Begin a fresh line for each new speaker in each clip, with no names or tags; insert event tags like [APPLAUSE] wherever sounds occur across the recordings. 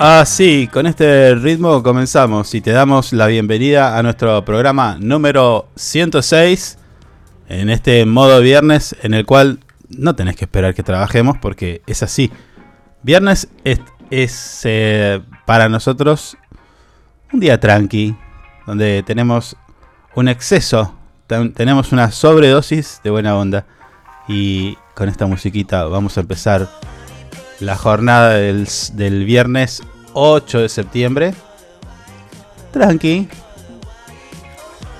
Así, con este ritmo comenzamos y te damos la bienvenida a nuestro programa número 106 en este modo viernes en el cual no tenés que esperar que trabajemos porque es así. Viernes es, eh, para nosotros un día tranqui, donde tenemos un exceso, tenemos una sobredosis de buena onda y con esta musiquita vamos a empezar la jornada del, del viernes 8 de septiembre. Tranqui.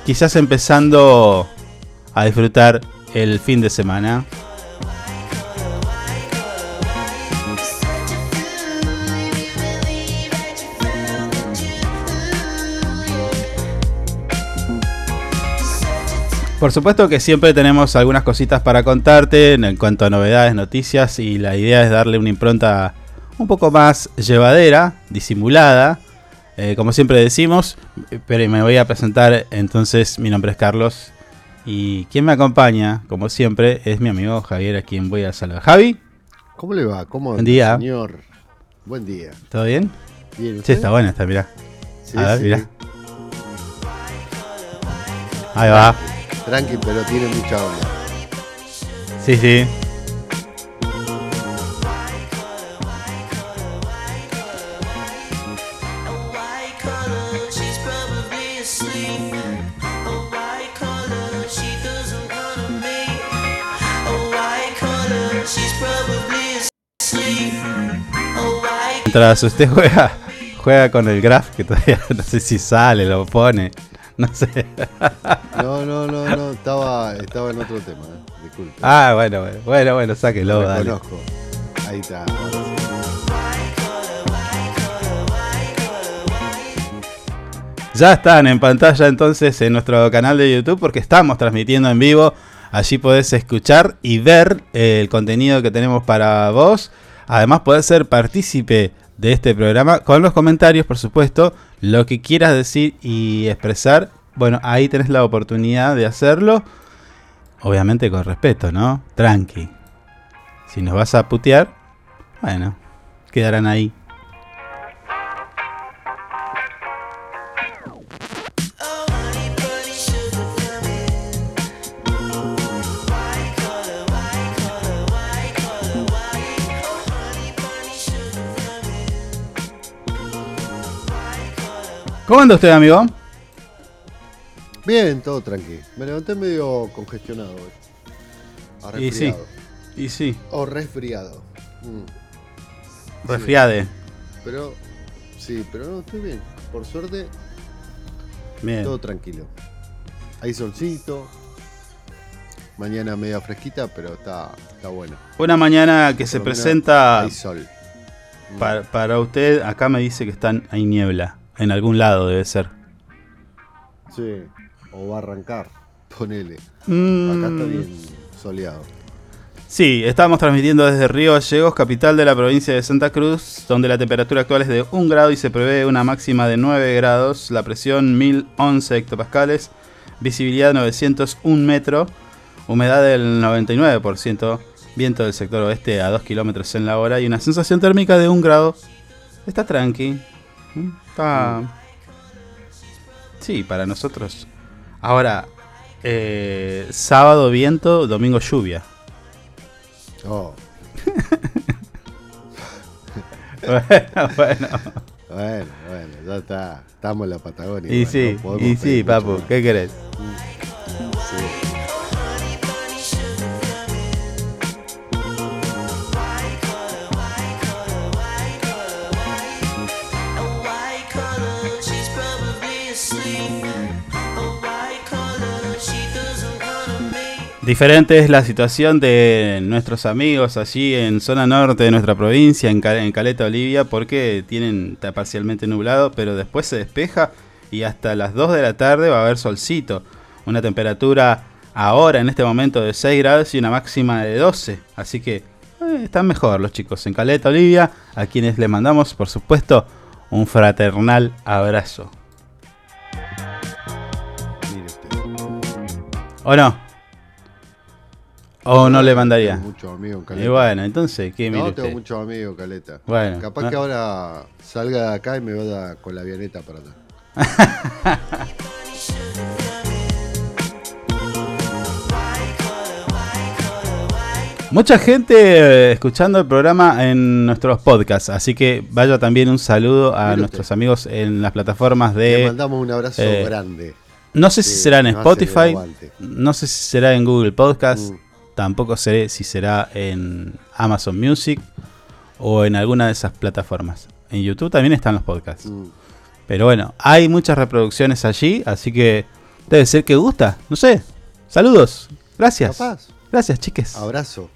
Quizás empezando a disfrutar el fin de semana. Por supuesto que siempre tenemos algunas cositas para contarte en cuanto a novedades, noticias y la idea es darle una impronta un poco más llevadera, disimulada. Eh, como siempre decimos, pero me voy a presentar entonces, mi nombre es Carlos y quien me acompaña, como siempre, es mi amigo Javier, a quien voy a saludar. Javi.
¿Cómo le va? ¿Cómo
Buen día.
señor? Buen día.
¿Todo bien?
Bien.
Sí, está buena esta, mirá.
Sí,
a ver,
sí.
mirá. Ahí va.
Tranqui, pero tiene mucha onda.
Sí, sí. Mientras usted juega, juega con el graph, que todavía [LAUGHS] no sé si sale, lo pone. [LAUGHS] No sé.
No, no, no, no. Estaba, estaba en otro tema. ¿eh? Disculpe.
Ah, bueno, bueno, bueno, bueno, sáquelo,
Lo
dale.
Ahí está.
Ya están en pantalla entonces en nuestro canal de YouTube porque estamos transmitiendo en vivo. Allí podés escuchar y ver eh, el contenido que tenemos para vos. Además podés ser partícipe de este programa con los comentarios, por supuesto, lo que quieras decir y expresar. Bueno, ahí tenés la oportunidad de hacerlo. Obviamente con respeto, ¿no? Tranqui. Si nos vas a putear, bueno, quedarán ahí. ¿Cómo anda usted, amigo?
Bien, todo tranqui. Me levanté medio congestionado hoy. O
Y sí.
resfriado.
Y sí,
O resfriado. Mm.
resfriade.
Pero, sí, pero no, estoy bien. Por suerte,
Bien.
Todo tranquilo. Hay solcito. Mañana media fresquita, pero está, está bueno.
Una mañana que se
Por
presenta
Hay sol.
Para, para usted, acá me dice que están, hay niebla. En algún lado debe ser.
Sí. O va a arrancar. [LAUGHS] Ponele.
Mm,
Acá está bien soleado.
Sí, estamos transmitiendo desde Río Gallegos, capital de la provincia de Santa Cruz, donde la temperatura actual es de 1 grado y se prevé una máxima de 9 grados, la presión 1011 hectopascales, visibilidad 901 metros, humedad del 99%, viento del sector oeste a 2 kilómetros en la hora y una sensación térmica de 1 grado. Está tranqui. Está... Sí, para nosotros. Ahora, eh, sábado viento, domingo lluvia.
Oh, [LAUGHS]
bueno, bueno.
bueno, bueno, ya está. Estamos en la Patagonia.
Y sí,
no
y sí, papu,
más.
¿qué querés?
Sí.
Diferente es la situación de nuestros amigos allí en zona norte de nuestra provincia, en, Cal- en Caleta, Olivia, porque tienen está parcialmente nublado, pero después se despeja y hasta las 2 de la tarde va a haber solcito. Una temperatura ahora, en este momento, de 6 grados y una máxima de 12. Así que eh, están mejor los chicos en Caleta, Olivia, a quienes le mandamos, por supuesto, un fraternal abrazo. ¿O no? ¿O no le mandaría?
Tengo muchos amigos Caleta.
Y bueno, entonces, ¿qué mire
no,
usted?
tengo muchos amigos, Caleta.
Bueno,
Capaz
ah.
que ahora salga de acá y me vaya con la avioneta para allá. [LAUGHS]
Mucha gente eh, escuchando el programa en nuestros podcasts, así que vaya también un saludo a
Mire usted.
nuestros amigos en las plataformas
Le
de...
mandamos un abrazo
eh,
grande.
No sé si será en Spotify, no sé si será en Google Podcast,
Mm.
Tampoco sé si será en Amazon Music o en alguna de esas plataformas. En YouTube también están los podcasts.
Mm.
Pero bueno, hay muchas reproducciones allí, así que debe ser que gusta. No sé. Saludos. Gracias.
Capaz.
Gracias, chiques.
Abrazo.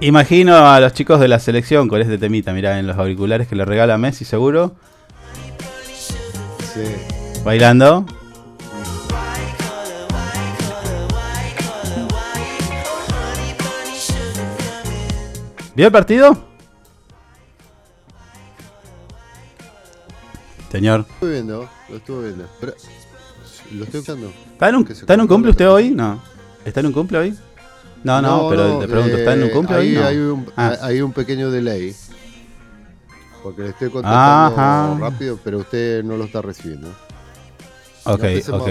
Imagino a los chicos de la selección con este temita, mirá, en los auriculares que le regala Messi seguro,
Sí.
bailando. ¿Vio el partido? Señor.
Lo estuve viendo, lo estuve viendo. Pero, lo estoy escuchando.
¿Está en un, está en un cumple usted hoy? No. ¿Está en un cumple hoy? No, no, pero le pregunto, ¿está en un
eh,
cumple
ahí
hoy? No.
Hay un,
Ah.
hay un pequeño delay. Porque le estoy contestando
Ajá.
rápido, pero usted no lo está recibiendo.
Ok,
No
ok.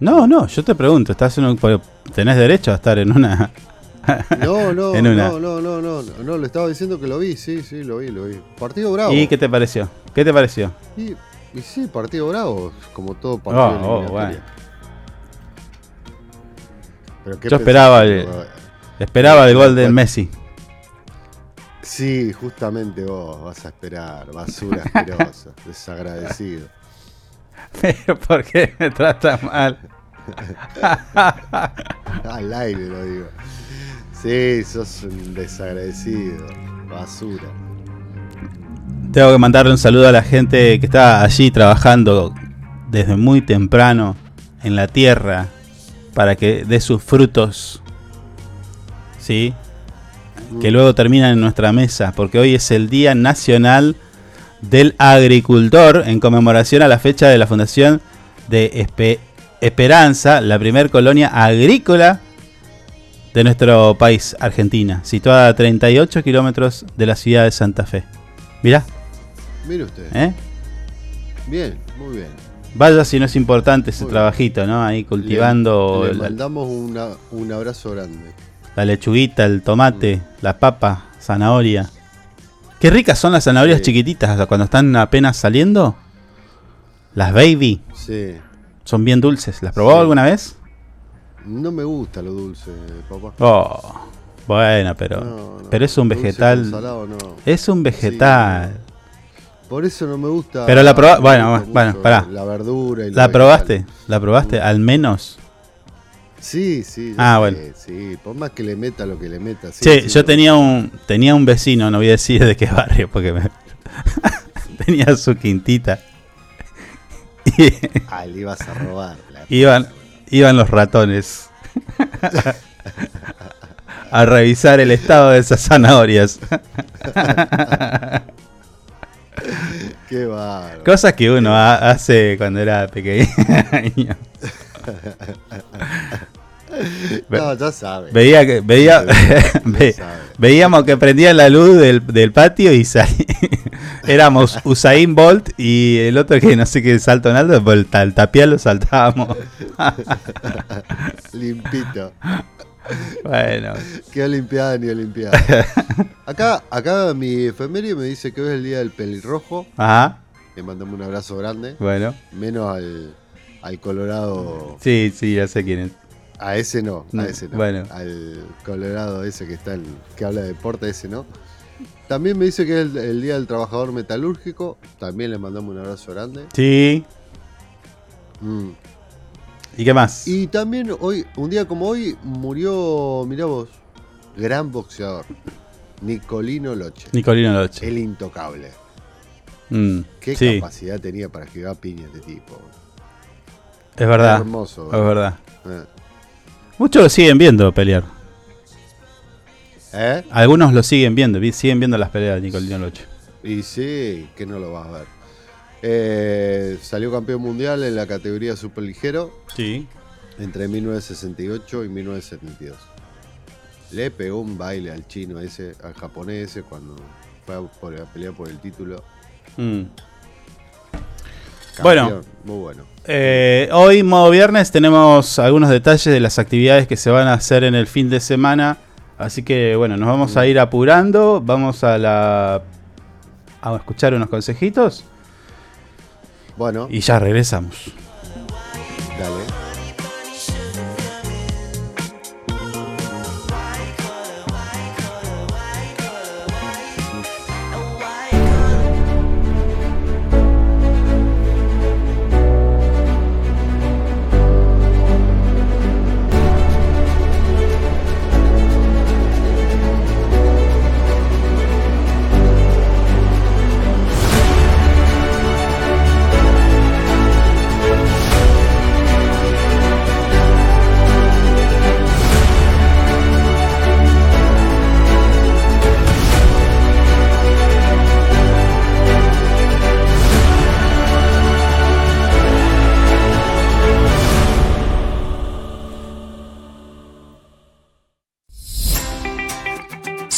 No, no, yo te pregunto, ¿estás en un, tenés derecho a estar en una... [LAUGHS]
No, no, [LAUGHS]
En una.
no, no, no, no, no, no, le estaba diciendo que lo vi, sí, sí, lo vi, lo vi. Partido bravo.
¿Y qué te pareció? ¿Qué te pareció?
Y, y sí, partido bravo, como todo partido
Oh, oh, bueno.
Pero ¿qué
Yo esperaba el- Esperaba el gol del
¿Cuál?
Messi.
Sí, justamente vos vas a esperar, basura [LAUGHS] asquerosa, desagradecido. [LAUGHS]
Pero ¿por qué me trata mal? [LAUGHS]
Al aire lo digo. Sí, sos un desagradecido, basura.
Tengo que mandarle un saludo a la gente que está allí trabajando desde muy temprano en la tierra para que dé sus frutos. ¿Sí? Que luego terminan en nuestra mesa, porque hoy es el Día Nacional del Agricultor en conmemoración a la fecha de la fundación de Espe- Esperanza, la primer colonia agrícola de nuestro país, Argentina, situada a 38 kilómetros de la ciudad de Santa Fe. Mirá,
Mire usted.
¿eh?
Bien, muy bien.
Vaya si no es importante ese
Muy
trabajito, ¿no? Ahí cultivando
Le, le
la,
mandamos una- un abrazo grande.
La lechuguita, el tomate, la papa, zanahoria. Qué ricas son las zanahorias
Sí.
chiquititas cuando están apenas saliendo. Las baby
Sí.
son bien dulces. ¿Las probó
Sí.
alguna vez?
No me gusta lo dulce, papá.
Oh, Bueno, pero,
No, no.
pero es un vegetal.
salado, no.
Es un vegetal.
Por eso no me gusta.
Pero la proba- bueno, bueno, pará.
La verdura y
¿La
vegetal.
probaste? ¿La probaste? Al menos.
Sí, sí.
Ah,
sé,
bueno.
Sí, por más que le meta lo que le meta. Sí,
yo tenía un tenía un vecino, no voy a decir de qué barrio, porque me [LAUGHS] tenía su quintita. [LAUGHS] Y
Ah, le ibas a robar. [LAUGHS]
iban, iban los ratones a revisar el estado de esas zanahorias.
Qué bárbaro.
Cosas que uno ha- hace cuando era pequeño. [LAUGHS]
No, ya sabes.
Veía que veía [LAUGHS] ve- veíamos que prendían la luz del, del patio y salí- [LAUGHS] éramos Usain Bolt y el otro que no sé qué salto en alto, el, ta- el tapial lo saltábamos.
Limpito.
bueno,
Qué olimpiada ni olimpiada. Acá, acá mi efeméride me dice que hoy es el día del pelirrojo.
ajá,
Le mandamos un abrazo grande.
bueno.
Menos al, al Colorado.
Sí, sí, ya sé quién es.
A ese no, a ese no.
bueno.
Al Colorado ese que está en, que habla de deporte, ese no. También me dice que es el, el día del trabajador metalúrgico. También le mandamos un abrazo grande.
Sí.
Mm.
¿Y qué más?
Y también hoy, un día como hoy, murió, mirá vos, gran boxeador, Nicolino Loche,
Nicolino Loche.
el intocable.
Mm,
Qué
sí,
capacidad tenía para esquivar piña este tipo.
es verdad.
Hermoso.
Es verdad.
Eh.
Muchos lo siguen viendo pelear.
¿Eh?
Algunos lo siguen viendo, vi- siguen viendo las peleas de Nicolino Loche.
Y sí, que no lo vas a ver. Eh, salió campeón mundial en la categoría superligero
Sí.
entre 1968 y 1972. Le pegó un baile al chino ese, al japonés ese, cuando fue a, por- a pelear por el título.
Mm.
Campeón,
Bueno.
Muy bueno.
Eh, hoy, modo viernes, tenemos algunos detalles de las actividades que se van a hacer en el fin de semana. Así que, bueno, nos vamos a ir apurando. Vamos a la. a escuchar unos consejitos.
Bueno,
Y ya regresamos.
dale.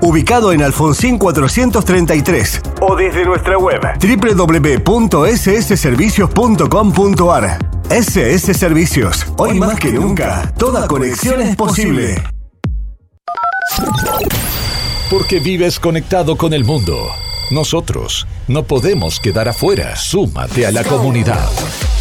ubicado en Alfonsín 433. O desde nuestra web www.ssservicios.com.ar. SS Servicios. Hoy más que nunca, toda conexión es posible.
Porque vives conectado con el mundo. Nosotros no podemos quedar afuera. Súmate a la comunidad.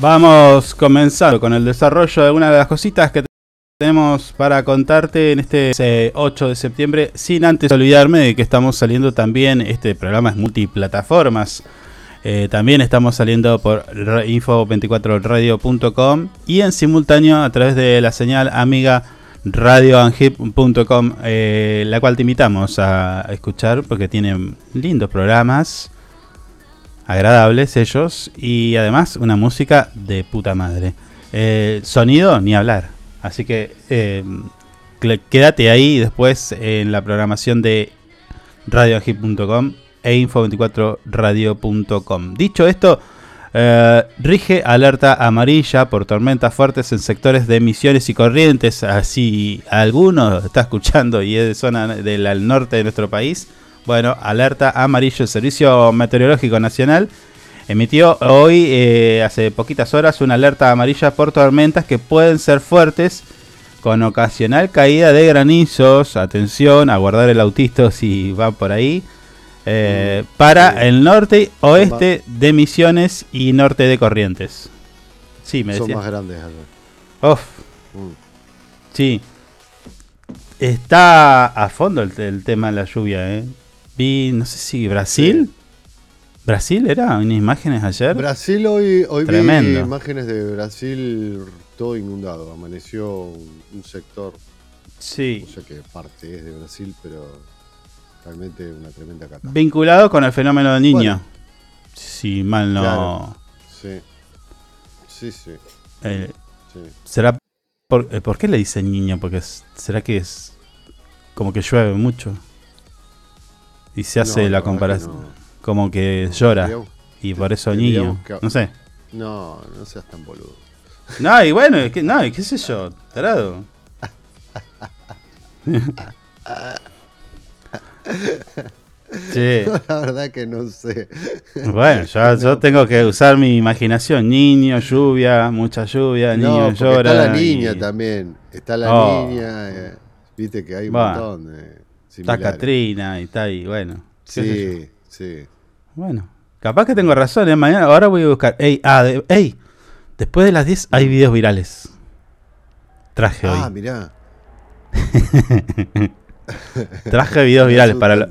Vamos comenzando con el desarrollo de algunas de las cositas que tenemos para contarte en este eh, 8 de septiembre, sin antes olvidarme de que estamos saliendo también, este programa es multiplataformas, Eh, también estamos saliendo por ra- info24radio.com y en simultáneo a través de la señal amiga radioanhip.com, eh, la cual te invitamos a escuchar porque tienen lindos programas agradables ellos y además una música de puta madre. Eh, sonido ni hablar. Así que cl- quédate ahí después en la programación de radioagip.com e info24radio.com. Dicho esto, eh, rige alerta amarilla por tormentas fuertes en sectores de Misiones y Corrientes. Así alguno está escuchando y es de zona del norte de nuestro país. Bueno, alerta amarillo. El Servicio Meteorológico Nacional emitió hoy, eh, hace poquitas horas, una alerta amarilla por tormentas que pueden ser fuertes con ocasional caída de granizos. Atención, a guardar el autito si va por ahí. eh, para el norte y oeste de Misiones y norte de Corrientes. Sí, me
Son
decía.
más grandes allá.
Uf,
Mm.
sí. Está a fondo el, el tema de la lluvia, ¿eh? Vi, no sé si Brasil. ¿Brasil era? ¿Unas imágenes ayer?
Brasil hoy, hoy vi imágenes de Brasil todo inundado. Amaneció un, un sector.
Sí.
No sé qué parte es de Brasil, pero realmente una tremenda catástrofe.
Vinculado con el fenómeno del niño.
Bueno.
Si mal no.
Claro. Sí. Sí, sí.
eh,
Sí.
¿Será por, eh, por qué le dicen niño? Porque es- será que es como que llueve mucho. Y se hace
la
comparación.
no.
Como que llora. Y por eso niño.
que-
No sé.
No, no seas tan boludo.
No, y bueno, es que, no, y qué sé yo, tarado. [LAUGHS] Sí.
La verdad que no sé.
Bueno, [LAUGHS] yo, yo tengo que usar mi imaginación. Niño, lluvia, mucha lluvia, niño llora.
está la niña
y-
también. Está la
Oh.
niña. eh, Viste que hay un montón de.
Está. Katrina y está ahí, bueno.
Sí, sí.
Bueno, capaz que tengo razón, ¿eh? Mañana, ahora voy a buscar. Ey, ah, de- ey, después de las 10 hay videos virales. Traje
Ah,
hoy.
mirá. [LAUGHS]
Traje videos [LAUGHS] virales. Para, lo-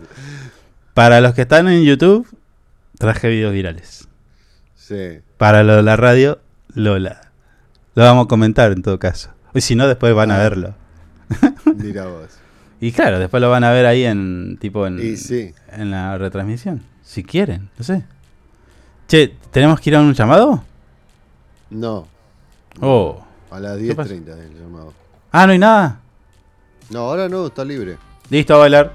para los que están en YouTube, traje videos virales.
Sí.
Para lo de la radio, Lola. Lo vamos a comentar en todo caso. Y si no, después van a
Ah.
verlo.
Mira vos.
Y claro, después lo van a ver ahí en tipo en,
sí.
en la retransmisión. Si quieren, no sé. Che, ¿tenemos que ir a un llamado?
No.
Oh.
A las
¿Qué pasa?
10.30 del llamado.
Ah, no hay nada.
No, ahora no, está libre.
Listo, a bailar.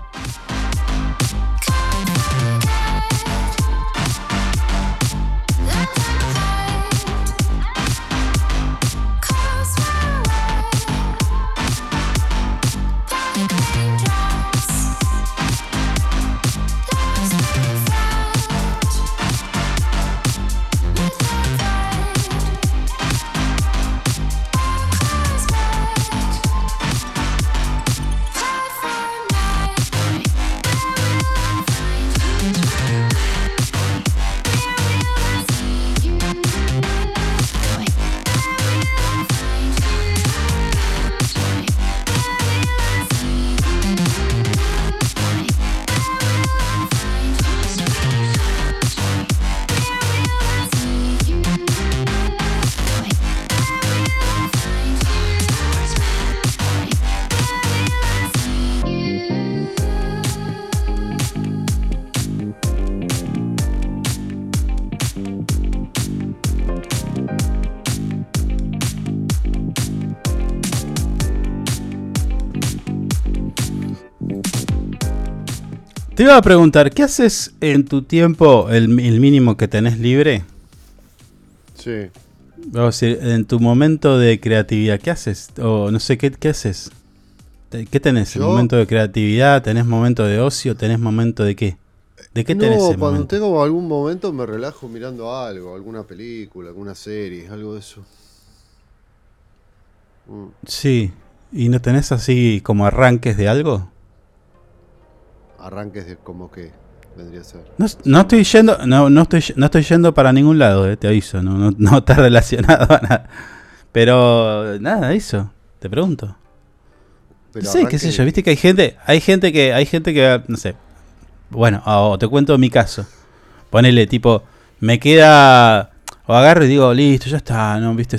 Te iba a preguntar, ¿qué haces en tu tiempo, el, el mínimo que tenés libre?
Sí.
Vamos a decir, en tu momento de creatividad, ¿qué haces? O no sé, ¿qué, qué haces? ¿Qué tenés?
Yo-
¿Momento de creatividad? ¿Tenés momento de ocio? ¿Tenés momento de qué? ¿De qué tenés
no,
ese
cuando
momento?
tengo algún momento me relajo mirando algo, alguna película, alguna serie, algo de eso. Mm.
Sí. ¿Y no tenés así como arranques de algo?
Arranques de como que vendría a ser.
No, no estoy yendo, no, no estoy, no estoy yendo para ningún lado, eh, te aviso, no, no, no está [LAUGHS] relacionado a nada. Pero nada, eso, te pregunto.
Pero
no sé, qué sé yo, viste que hay gente, hay gente que, hay gente que, no sé. Bueno, o te cuento mi caso. Ponele, tipo, me queda, o agarro y digo, listo, ya está, no, viste,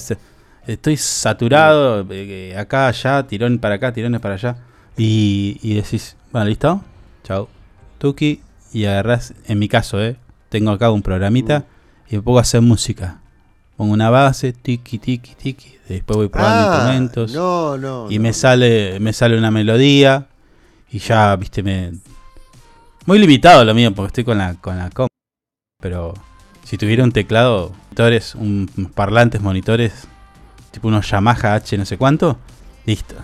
estoy saturado, eh, eh, acá, allá, tirón para acá, tirones para allá. Y, y decís, bueno, listo, chao, tuki, y agarrás, en mi caso, eh, tengo acá un programita y me pongo a hacer música. Pongo una base, tiki, tiki, tiki, después voy probando
Ah,
instrumentos
no, no,
y
no,
me sale me sale una melodía y ya viste me muy limitado lo mío porque estoy con la con la com pero si tuviera un teclado monitores un unos parlantes monitores tipo unos Yamaha H no sé cuánto listo.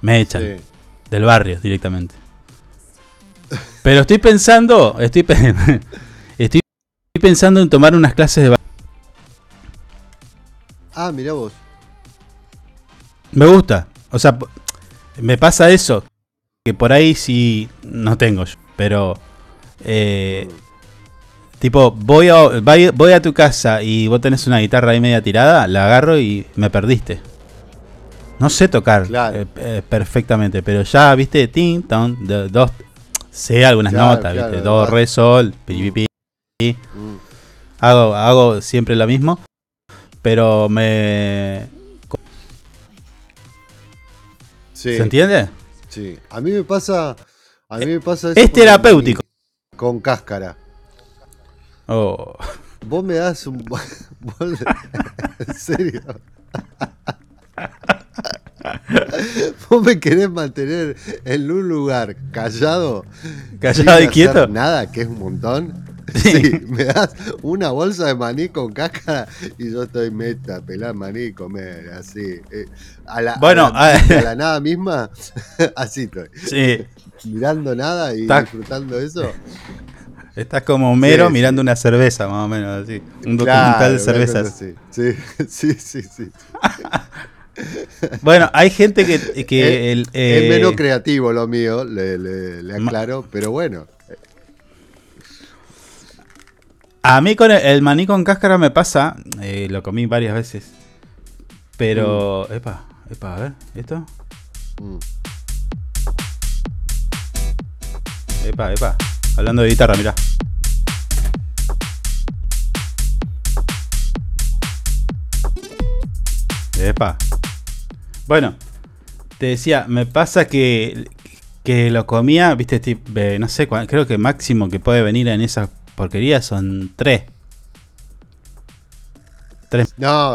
Me echan
Sí.
del barrio directamente pero estoy pensando estoy [LAUGHS] estoy pensando en tomar unas clases de
Ah, mirá vos.
Me gusta. O sea, me pasa eso. Que por ahí sí no tengo yo. Pero. eh, tipo, voy a, voy a tu casa y vos tenés una guitarra ahí media tirada, la agarro y me perdiste. No sé tocar eh, eh, perfectamente, pero ya, viste, tin, ton, do- dos. Sé algunas
Claro,
notas,
claro,
viste, do,
va.
re, sol, pi, pi, pi.
Mm.
Hago, hago siempre lo mismo. Pero me.
Sí.
¿Se entiende?
Sí. A mí me pasa. A mí me pasa eso
Es
con
terapéutico.
maní, Con cáscara.
Oh.
Vos me das un. [LAUGHS] [LAUGHS] en serio. [LAUGHS] Vos me querés mantener en un lugar callado.
Callado
sin
y quieto.
hacer Nada, que es un montón. [LAUGHS] Sí, me das una bolsa de maní con cáscara y yo estoy meta, pelar maní y comer, así. eh, a la,
Bueno,
a la, [LAUGHS] a la nada misma, [LAUGHS] así estoy.
Sí.
Mirando nada y
Está-
disfrutando eso.
Estás como Homero
Sí, sí.
mirando una cerveza, más o menos, así. Un documental de cervezas.
Sí, sí, sí, sí.
Bueno, hay gente que. que el,
es
eh,
menos creativo lo mío, le, le- le aclaro, pero bueno.
a mí con el, el maní con cáscara me pasa. eh, lo comí varias veces. Pero. Epa, epa, a ver, ¿esto?
Mm.
Epa, epa. Hablando de guitarra, mirá. Epa. Bueno, te decía, me pasa que, que lo comía, viste, eh, no sé, creo que máximo que puede venir en esa porquería son tres. Tres.
No,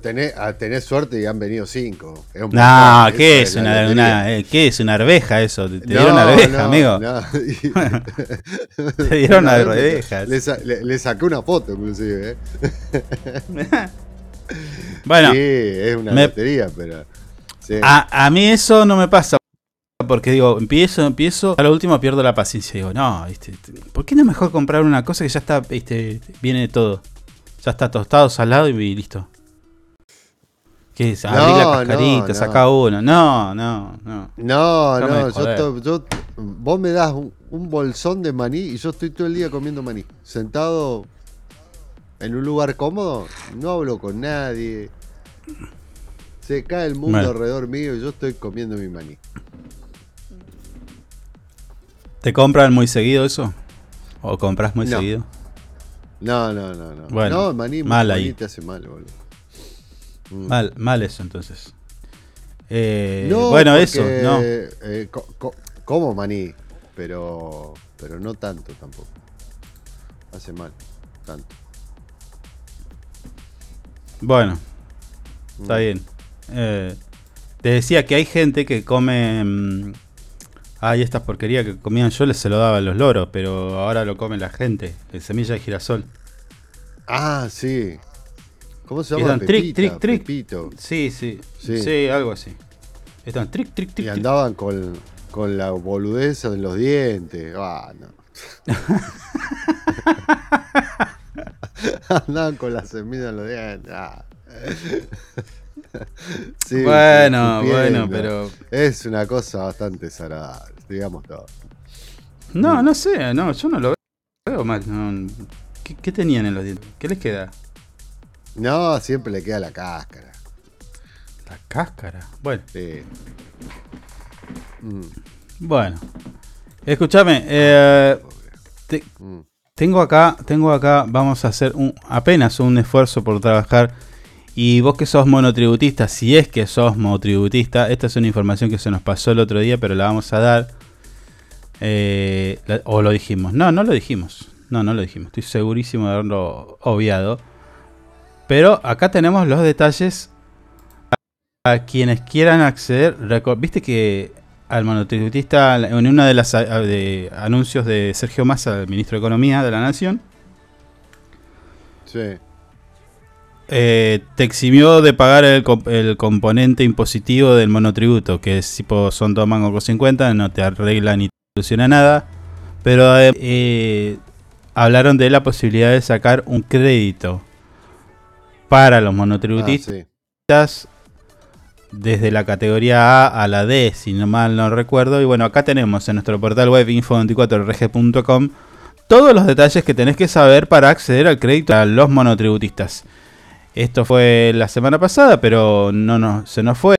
tenés, tenés suerte y han venido cinco. Es un
No, ¿qué es? Una, una- eh, ¿Qué es? ¿Una arveja eso? Te, te
No,
dieron una arveja,
no,
amigo.
no. [LAUGHS]
Te dieron una arveja.
Le, le- le saqué una foto, inclusive. ¿eh? [LAUGHS]
Bueno,
Sí, es una
me-
lotería, pero. Sí.
A, a mí eso no me pasa. Porque digo, empiezo, empiezo, a lo último pierdo la paciencia. Digo, no, ¿viste? ¿por qué no es mejor comprar una cosa que ya está, ¿viste? viene todo? Ya está tostado, salado y listo. ¿Qué es? Abrí
No,
la
no,
cascarita,
no.
saca uno. No, no, no.
No, no,
de
yo, yo- vos me das un, un bolsón de maní y yo estoy todo el día comiendo maní. Sentado en un lugar cómodo, no hablo con nadie. Se cae el mundo alrededor mío y yo estoy comiendo mi maní.
¿Te compran muy seguido eso? ¿O compras muy
No.
seguido?
No, no, no, no.
Bueno,
no, el maní,
mal
maní
ahí.
te hace mal, boludo. Mm.
Mal, mal eso entonces. Eh,
No,
bueno,
porque,
eso, no.
eh, co- co- como maní, pero, pero no tanto tampoco. Hace mal, tanto.
Bueno, está
Mm.
bien. Eh, te decía que hay gente que come. mm, Ay, estas porquerías que comían yo les se lo daba a los loros, pero ahora lo come la gente. El semilla de girasol.
Ah, sí. ¿Cómo se llama?
están tric,
Pepita,
tric, tric.
Pepito.
Sí, sí,
Sí.
sí. algo así. Están tric, tric, tric.
Y andaban con, con la boludez en los dientes. Ah, no. [LAUGHS] andaban con la semilla en los dientes. ah. Sí,
Bueno, bueno, pero-
Es una cosa bastante desagradable, digamos todo.
No, no sé, no, yo no lo veo mal. no. ¿Qué, qué tenían en los dientes? ¿Qué les queda?
No, siempre le queda la cáscara.
La cáscara. Bueno,
Sí. Mm,
bueno. Escúchame, eh, te-
mm.
tengo acá, tengo acá, vamos a hacer un, apenas un esfuerzo por trabajar. Y vos que sos monotributista, si es que sos monotributista, esta es una información que se nos pasó el otro día, pero la vamos a dar. Eh, o lo dijimos. No, no lo dijimos. No, no lo dijimos. Estoy segurísimo de haberlo obviado. Pero acá tenemos los detalles a, quienes quieran acceder. Viste que al monotributista, en uno de los anuncios de Sergio Massa, el ministro de Economía de la Nación,
Sí.
Eh, te eximió de pagar el, comp- el componente impositivo del monotributo, que es tipo son 2 mangos con 50, no te arregla ni te soluciona nada. Pero eh, eh, hablaron de la posibilidad de sacar un crédito para los
Ah,
monotributistas
sí.
desde la categoría A a la D, si no mal no recuerdo. Y bueno, acá tenemos en nuestro portal web info24rg.com todos los detalles que tenés que saber para acceder al crédito a los monotributistas. Esto fue la semana pasada, pero no, no se nos fue.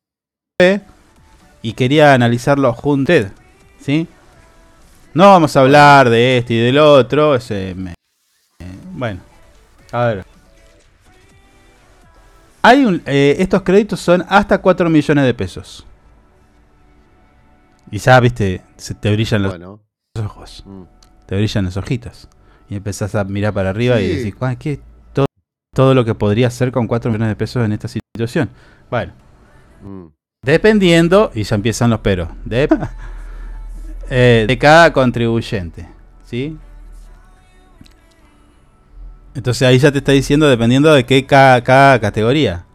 Y quería analizarlo junto ¿sí? No vamos a hablar de este y del otro. ese me- bueno, a ver. Hay un, eh, estos créditos son hasta 4 millones de pesos. Y ya, viste, se te brillan los
Bueno.
ojos.
mm.
Te brillan los ojitos. Y empezás a mirar para arriba y
Sí.
decís, "Guau, ¿qué? Todo, lo que podría hacer con 4 millones de pesos en esta situación. Bueno,
Mm.
dependiendo, y ya empiezan los peros, de, [LAUGHS] eh, de cada contribuyente. ¿Sí? Entonces ahí ya te está diciendo dependiendo de qué cada, cada categoría.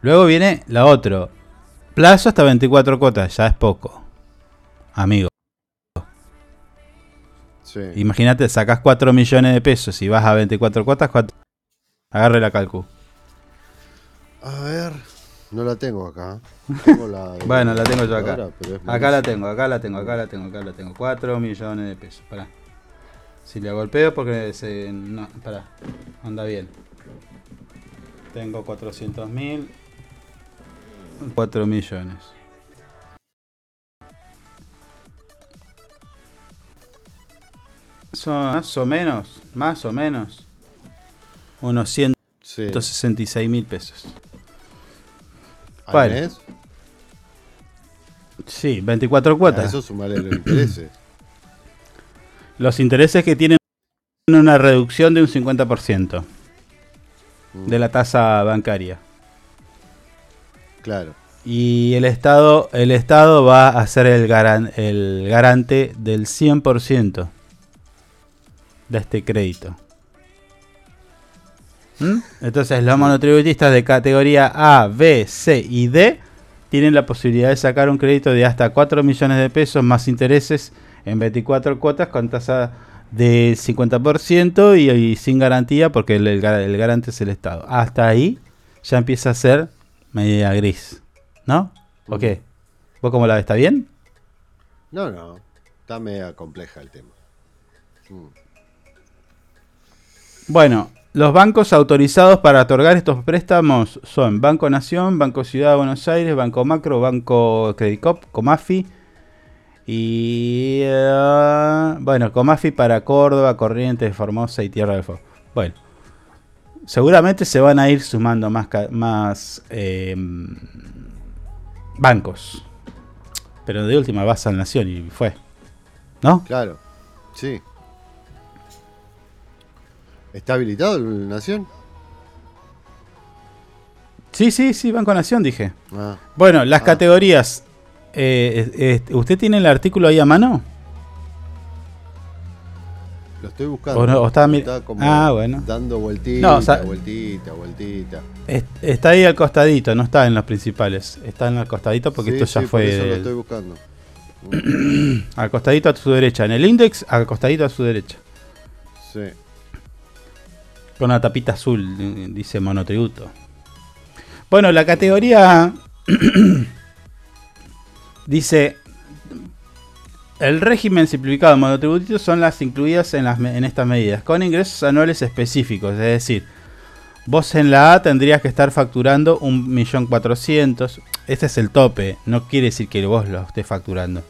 Luego viene la otra. Plazo hasta 24 cuotas, ya es poco. Amigo.
Sí.
Imagínate, sacas 4 millones de pesos y vas a 24 cuotas, ¿cuánto? Agarre la calcu.
A ver. No la tengo acá. [LAUGHS] Tengo la
Bueno, la tengo yo acá. Acá la tengo, acá la tengo, acá la tengo, acá la tengo. 4 millones de pesos. Pará. Si le golpeo porque se. No, pará. Anda bien. Tengo 400 mil. 4 millones. Son más o menos, más o menos. Unos
Sí.
166 mil pesos.
¿Al mes?
Sí, 24
A
cuotas.
eso sumarle los intereses. [CLEARS THROAT]
Los intereses que tienen una reducción de un 50% de la tasa bancaria.
Claro.
Y el Estado, el Estado va a ser el, garan- el garante del 100% de este crédito. ¿Mm? Entonces los monotributistas de categoría A, B, C y D tienen la posibilidad de sacar un crédito de hasta 4 millones de pesos más intereses en 24 cuotas con tasa de 50% y, y sin garantía porque el, el gar- el garante es el Estado. Hasta ahí ya empieza a ser media gris. ¿No? ¿O qué? ¿Vos cómo la ves? ¿Está bien?
No, no. Está media compleja el tema. Mm.
Bueno, los bancos autorizados para otorgar estos préstamos son Banco Nación, Banco Ciudad de Buenos Aires, Banco Macro, Banco Credicop, Comafi y... eh, bueno, Comafi para Córdoba, Corrientes, Formosa y Tierra del Fuego. Bueno, seguramente se van a ir sumando más, eh, bancos. Pero de última vas al Nación y fue. ¿No?
Claro. Sí. ¿Está habilitado el Nación?
Sí, sí, sí, Banco Nación dije.
Ah.
Bueno, las
Ah.
categorías eh, eh, ¿usted tiene el artículo ahí a mano?
Lo estoy buscando.
O no, o mi-
como
Ah, bueno.
Dando vueltita,
No, o sea-
vueltita, vueltita.
Es- Está ahí al costadito, no está en los principales. Está en el costadito porque
Sí,
esto ya
sí,
fue.
Por eso lo estoy buscando. [CLEARS THROAT]
al costadito a su derecha. En el index, al costadito a su derecha.
Sí.
Con una tapita azul, dice monotributo. Bueno, la categoría [CLEARS THROAT] dice el régimen simplificado de monotributos son las incluidas en, las, en estas medidas, con ingresos anuales específicos, es decir, vos en la A tendrías que estar facturando 1.400.000, este es el tope, no quiere decir que vos lo estés facturando,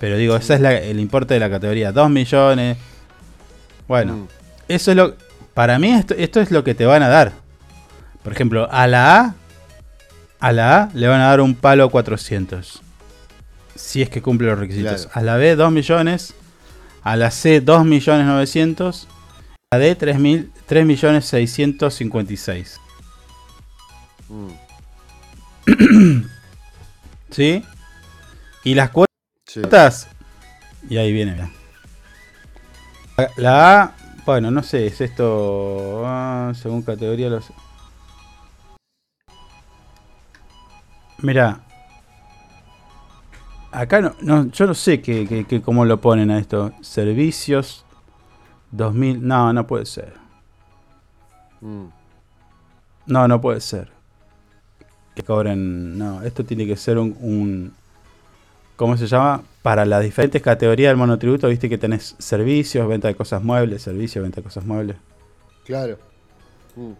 pero digo, ese es la- el importe de la categoría, 2 millones, bueno,
Mm.
eso es lo, para mí esto, esto es lo que te van a dar, por ejemplo, a la A, a la A le van a dar un palo 400. Si es que cumple los requisitos.
Claro.
A la B 2 millones. A la C 2 millones 900. A la D 3, mil, 3 millones 656.
Mm.
¿Sí? Y las
Sí.
cuotas. Y ahí viene, La A, bueno, no sé, es esto. ah, según categoría los. Mira. Acá no, no, yo no sé que, que- que cómo lo ponen a esto. Servicios 2000. No, no puede ser.
Mm.
No, no puede ser. Que cobren. No, esto tiene que ser un. un- ¿Cómo se llama? Para las diferentes categorías del monotributo, viste que tenés servicios, venta de cosas muebles, servicios, venta de cosas muebles.
Claro. Mm.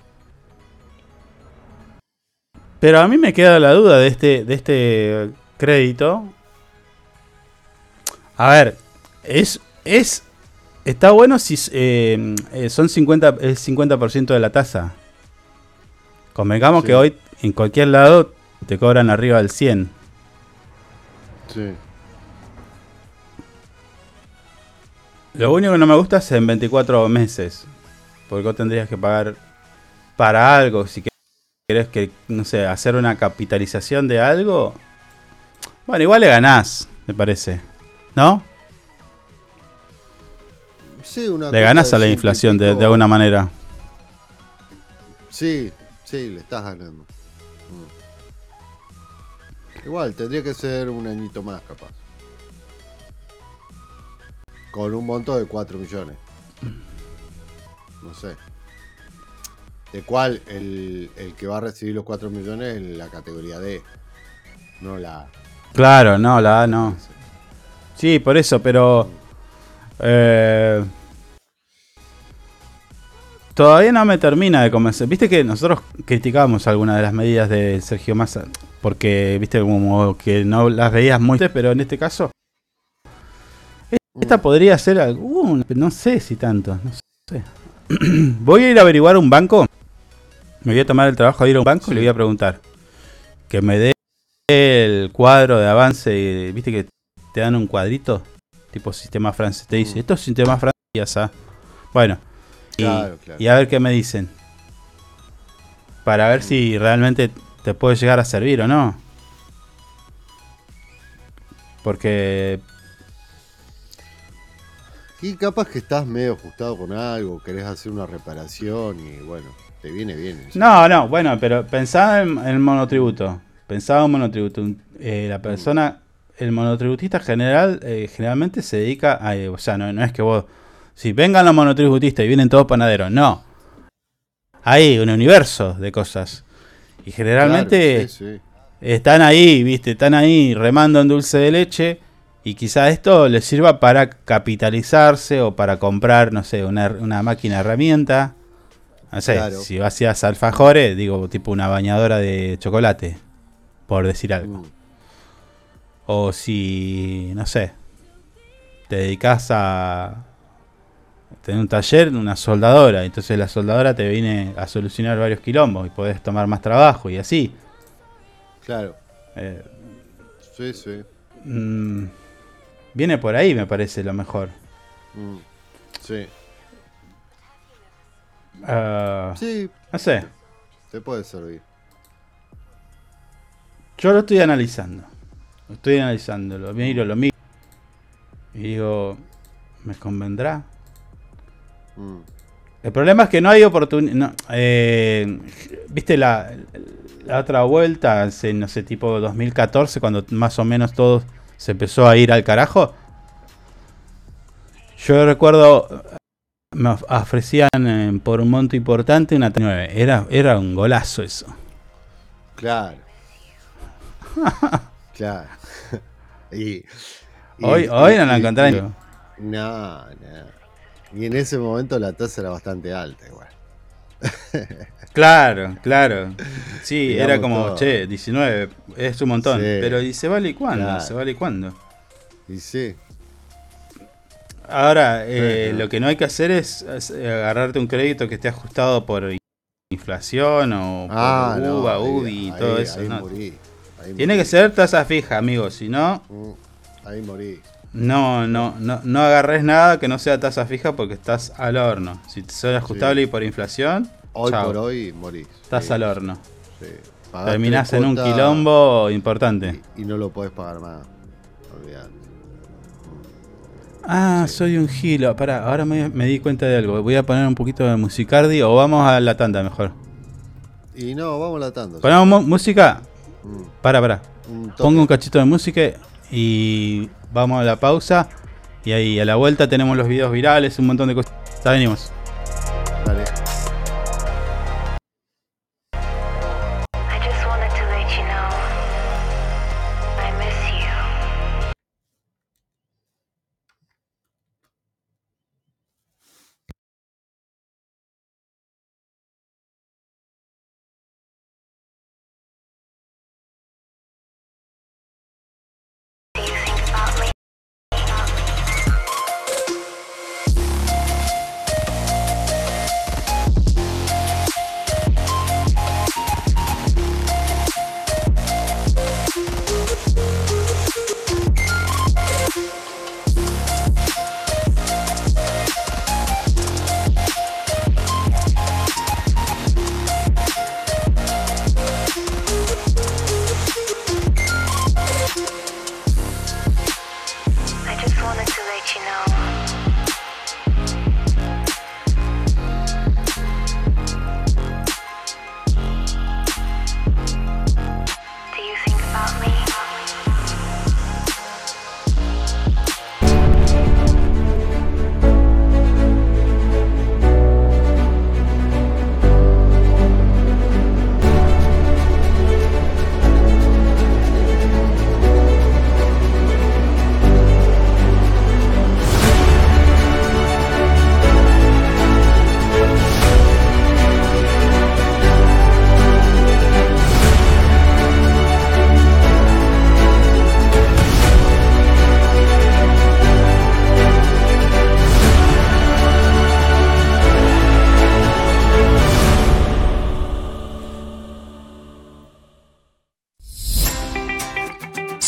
Pero a mí me queda la duda de este, de este crédito. A ver, es. es está bueno si eh, eh, son 50, es 50% de la tasa. Convengamos
Sí.
que hoy en cualquier lado te cobran arriba del 100.
Sí.
Lo único que no me gusta es en 24 meses. Porque vos tendrías que pagar para algo. Si querés que, no sé, hacer una capitalización de algo. Bueno, igual le ganás, me parece. ¿No?
Sí, una
Le ganás a la inflación de, de alguna manera.
Sí, sí, le estás ganando. Mm. Igual, tendría que ser un añito más, capaz. Con un monto de 4 millones. No sé. De cuál el, el que va a recibir los 4 millones en la categoría D. No la A.
Claro, no, la A no. Sí, por eso, pero. eh, todavía no me termina de convencer. Viste que nosotros criticamos algunas de las medidas de Sergio Massa. Porque, viste, como que no las veías muy. Pero en este caso. Esta podría ser alguna. No sé si tanto. No sé. [CLEARS THROAT] voy a ir a averiguar un banco. Me voy a tomar el trabajo de ir a un banco y le voy a preguntar. Que me dé el cuadro de avance, y, viste que te dan un cuadrito, tipo sistema francés, te dice, esto es sistema francés, y ya está. Bueno, y,
Claro, claro.
y a ver qué me dicen. Para ver si realmente te puede llegar a servir o no. Porque,
Y capaz que estás medio ajustado con algo, querés hacer una reparación y bueno, te viene bien. eso.
no, no, bueno, pero pensaba en el monotributo. Pensaba en monotributo. Eh, la persona, el monotributista general, eh, generalmente se dedica a. eh, o sea, no, no es que vos. Si vengan los monotributistas y vienen todos panaderos, no. Hay un universo de cosas. Y generalmente
Claro, sí, sí.
están ahí, viste, están ahí remando en dulce de leche. Y quizá esto les sirva para capitalizarse o para comprar, no sé, una, una máquina herramienta. No sé,
Claro.
si vacías alfajores, digo, tipo una bañadora de chocolate, por decir algo.
Mm.
O si, no sé, te dedicas a tener un taller, una soldadora, entonces la soldadora te viene a solucionar varios quilombos y podés tomar más trabajo y así.
Claro.
Eh,
Sí, sí.
mm, viene por ahí, me parece lo mejor.
Mm. Sí.
Ah,
Sí.
No sé,
Te puede servir.
yo lo estoy analizando. Estoy analizándolo, miro, lo miro. Y digo, ¿me convendrá?
Mm.
El problema es que no hay oportunidad. ¿Viste la, la otra vuelta? Hace, no sé, tipo 2014, cuando más o menos todo se empezó a ir al carajo. Yo recuerdo, me of- ofrecían eh, por un monto importante una T9. Era, era un golazo eso.
Claro. [LAUGHS] claro. [LAUGHS] y, y-
Hoy-
y-
hoy no la
y- No, no. Y en ese momento la tasa era bastante alta igual. [LAUGHS]
Claro, claro. Sí,
Digamos
era como,
todo.
che, 19, es un montón.
Sí.
Pero ¿y se vale y cuándo?
Claro.
¿Se vale cuándo?
Y sí.
Ahora, eh, lo que no hay que hacer es, es, agarrarte un crédito que esté ajustado por inflación o por
Ah, no,
UVA,
ahí-
UDI y
ahí-
todo eso.
ahí
¿no?
morí, ahí
Tiene
morí.
que ser tasa fija, amigo. Si no,
Mm, Ahí morí.
No, no, no, no agarres nada que no sea tasa fija porque estás al horno. Si son ajustable y por inflación,
Hoy
chao,
por hoy morís.
estás
Sí,
al horno.
sí.
Terminás en un quilombo importante.
Y no lo podés pagar más. Olvidate.
Ah, soy un gilo. Pará, ahora me, me di cuenta de algo. Voy a poner un poquito de musicardi o vamos a la tanda mejor.
Y no, vamos latando.
Ponemos mu- música.
Mm.
Para, para.
Un.
Pongo un cachito de música y vamos a la pausa. Y ahí a la vuelta tenemos los videos virales, un montón de cosas. Ya venimos.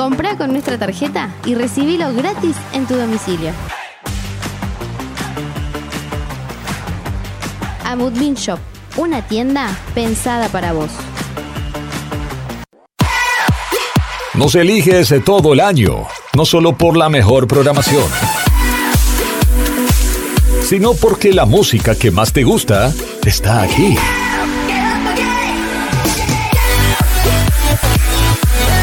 Comprá con nuestra tarjeta y recibilo gratis en tu domicilio. A Moodbean Shop, una tienda pensada para vos.
Nos eliges todo el año, no solo por la mejor programación, sino porque la música que más te gusta está aquí.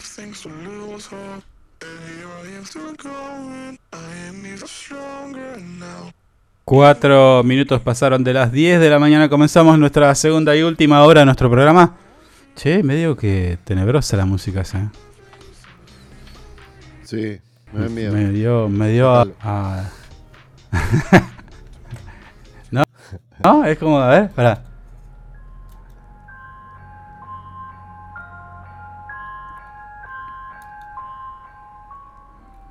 Seen enough things to lose hope. And here I am still going. I am even stronger now.
Cuatro minutos pasaron de las 10 de la mañana. Comenzamos nuestra segunda y última hora de nuestro programa. Che, medio que tenebrosa la música esa.
Sí, me da miedo.
Me dio, me dio a. a- [LAUGHS] ¿No? ¿No? Es como, a ver, pará.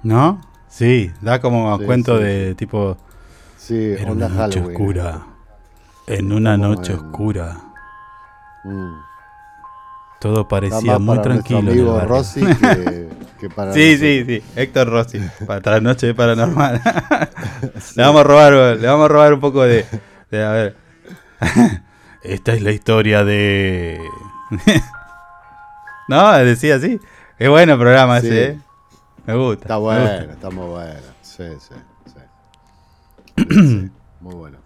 ¿No? Sí, da como a
Sí,
cuento
sí,
de tipo.
Sí,
en una noche
Halloween.
oscura. En una noche
en-
oscura.
Mm.
Todo parecía muy tranquilo.
amigo. Rossi que, [LAUGHS] que para
Sí, sí, sí. Héctor Rossi. Para la noche paranormal. [LAUGHS] Le vamos a robar, le vamos a robar un poco de. de- a ver. [LAUGHS] Esta es la historia de. no, decía así. Es bueno el programa
Sí.
ese, ¿eh? Me gusta.
Está bueno,
gusta.
está muy bueno. Sí, sí, sí. Sí, Muy bueno.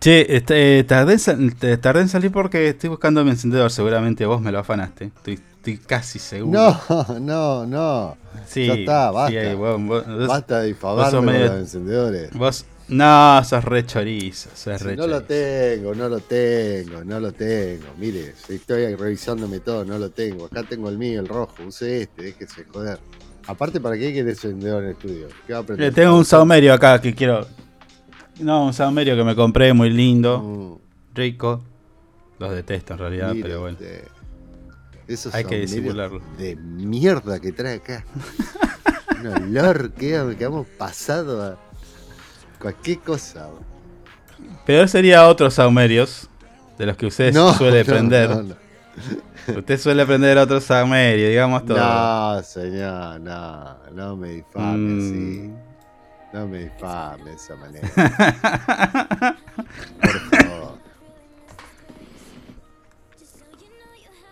Che, este, eh, tardé, en tardé salir porque estoy buscando mi encendedor. Seguramente vos me lo afanaste. Estoy, estoy casi seguro.
No, [LAUGHS] no, no.
Sí,
ya está, basta.
sí, ahí, vos- vos- vos-
basta de difamarme con
medio-
los encendedores.
Vos, no, sos re chorizo, sos re
no lo tengo, no lo tengo, no lo tengo. Mire, estoy revisándome todo, no lo tengo. Acá tengo el mío, el rojo. Use este, déjese joder. Aparte, ¿para qué quiere encendedor en el estudio? ¿Qué va a
Eh,
aprender?
tengo un saumerio acá que quiero. No, un saumerio que me compré muy lindo,
Mm,
rico. Los detesto en realidad, pero bueno.
Esos
Hay que disimularlo.
De mierda que trae acá. [LAUGHS] un olor que, que hemos pasado a cualquier cosa.
Peor sería otros saumerios de los que usted
No,
suele [LAUGHS]
no,
prender.
no.
Usted suele prender otros saumerios, digamos todo.
No, señor, no, no me difame
Mm.
así. No me difame de esa manera. [LAUGHS] Por favor.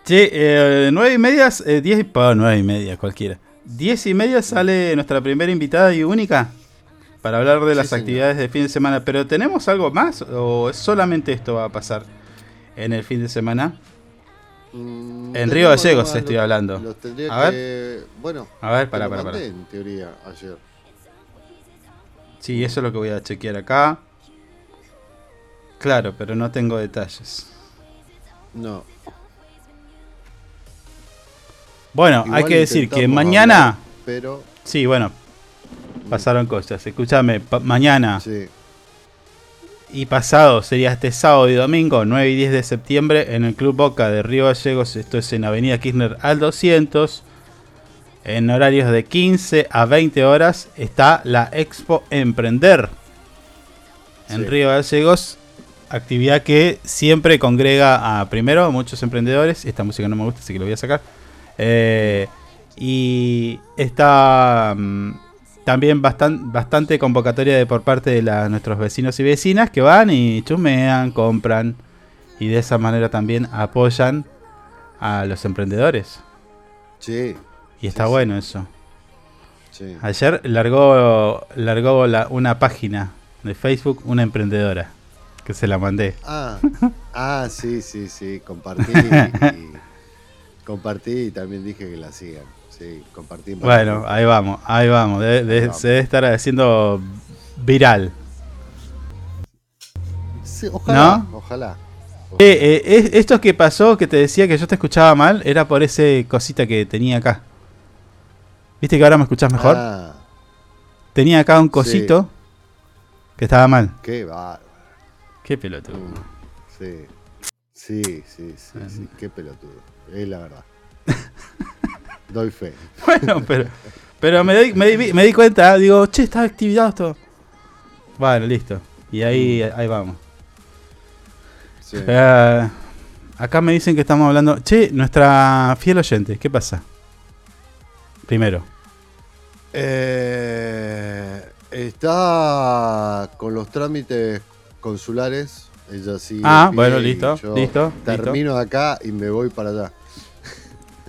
Che, eh, nueve y media, eh, diez, pa, nueve y media, cualquiera. Diez y media sale nuestra primera invitada y única para hablar de las
señor.
actividades de fin de semana. Pero ¿tenemos algo más o es solamente esto va a pasar en el fin de semana?
Mm,
En Río Gallegos estoy
los-
hablando.
los tendría
A ver.
que- Bueno,
A ver, pará,
mandé,
pará.
en teoría, ayer.
Sí, eso es lo que voy a chequear acá. Claro, pero no tengo detalles.
No.
Bueno, hay que decir que mañana...
hablar, pero
Sí, bueno, pasaron cosas. Escúchame, mañana
sí.
Y pasado sería este sábado y domingo, 9 y 10 de septiembre, en el Club Boca de Río Gallegos. Esto es en Avenida Kirchner al 200. En horarios de 15 a 20 horas está la Expo Emprender. En
Sí.
Río Gallegos, actividad que siempre congrega a, primero, a muchos emprendedores. Esta música no me gusta, así que lo voy a sacar. Eh, y está mm, también bastan- bastante convocatoria de por parte de la- nuestros vecinos y vecinas que van y chumean, compran y de esa manera también apoyan a los emprendedores.
Sí,
Y está bueno eso.
sí.
Ayer largó, largó la- una página de Facebook, una emprendedora, que se la mandé.
Ah, ah, sí, sí, sí. Compartí [LAUGHS] y, compartí y también dije que la sigan. Sí, compartí. en
Bueno, ahí vamos, ahí vamos. de- de-
Ahí vamos.
Se debe estar haciendo viral.
Sí, ojalá,
¿No?
ojalá.
Eh, eh, es- esto que pasó, que te decía que yo te escuchaba mal, era por ese cosita que tenía acá. ¿Viste que ahora me escuchás mejor?
Ah,
Tenía acá un cosito que estaba mal.
qué bárbaro.
Qué pelotudo.
Sí, sí, sí, sí, sí, qué pelotudo. Es la verdad. [LAUGHS] Doy fe. [LAUGHS]
Bueno, pero, pero me, di, me, di, me di cuenta, digo, che, está activado esto. Bueno, listo. Y ahí, ahí vamos.
Sí.
Eh, acá me dicen que estamos hablando. Che, nuestra fiel oyente, ¿qué pasa? Primero.
Eh, está con los trámites consulares. Ella sí.
Ah, bueno, listo, listo,
Termino acá y me voy para allá.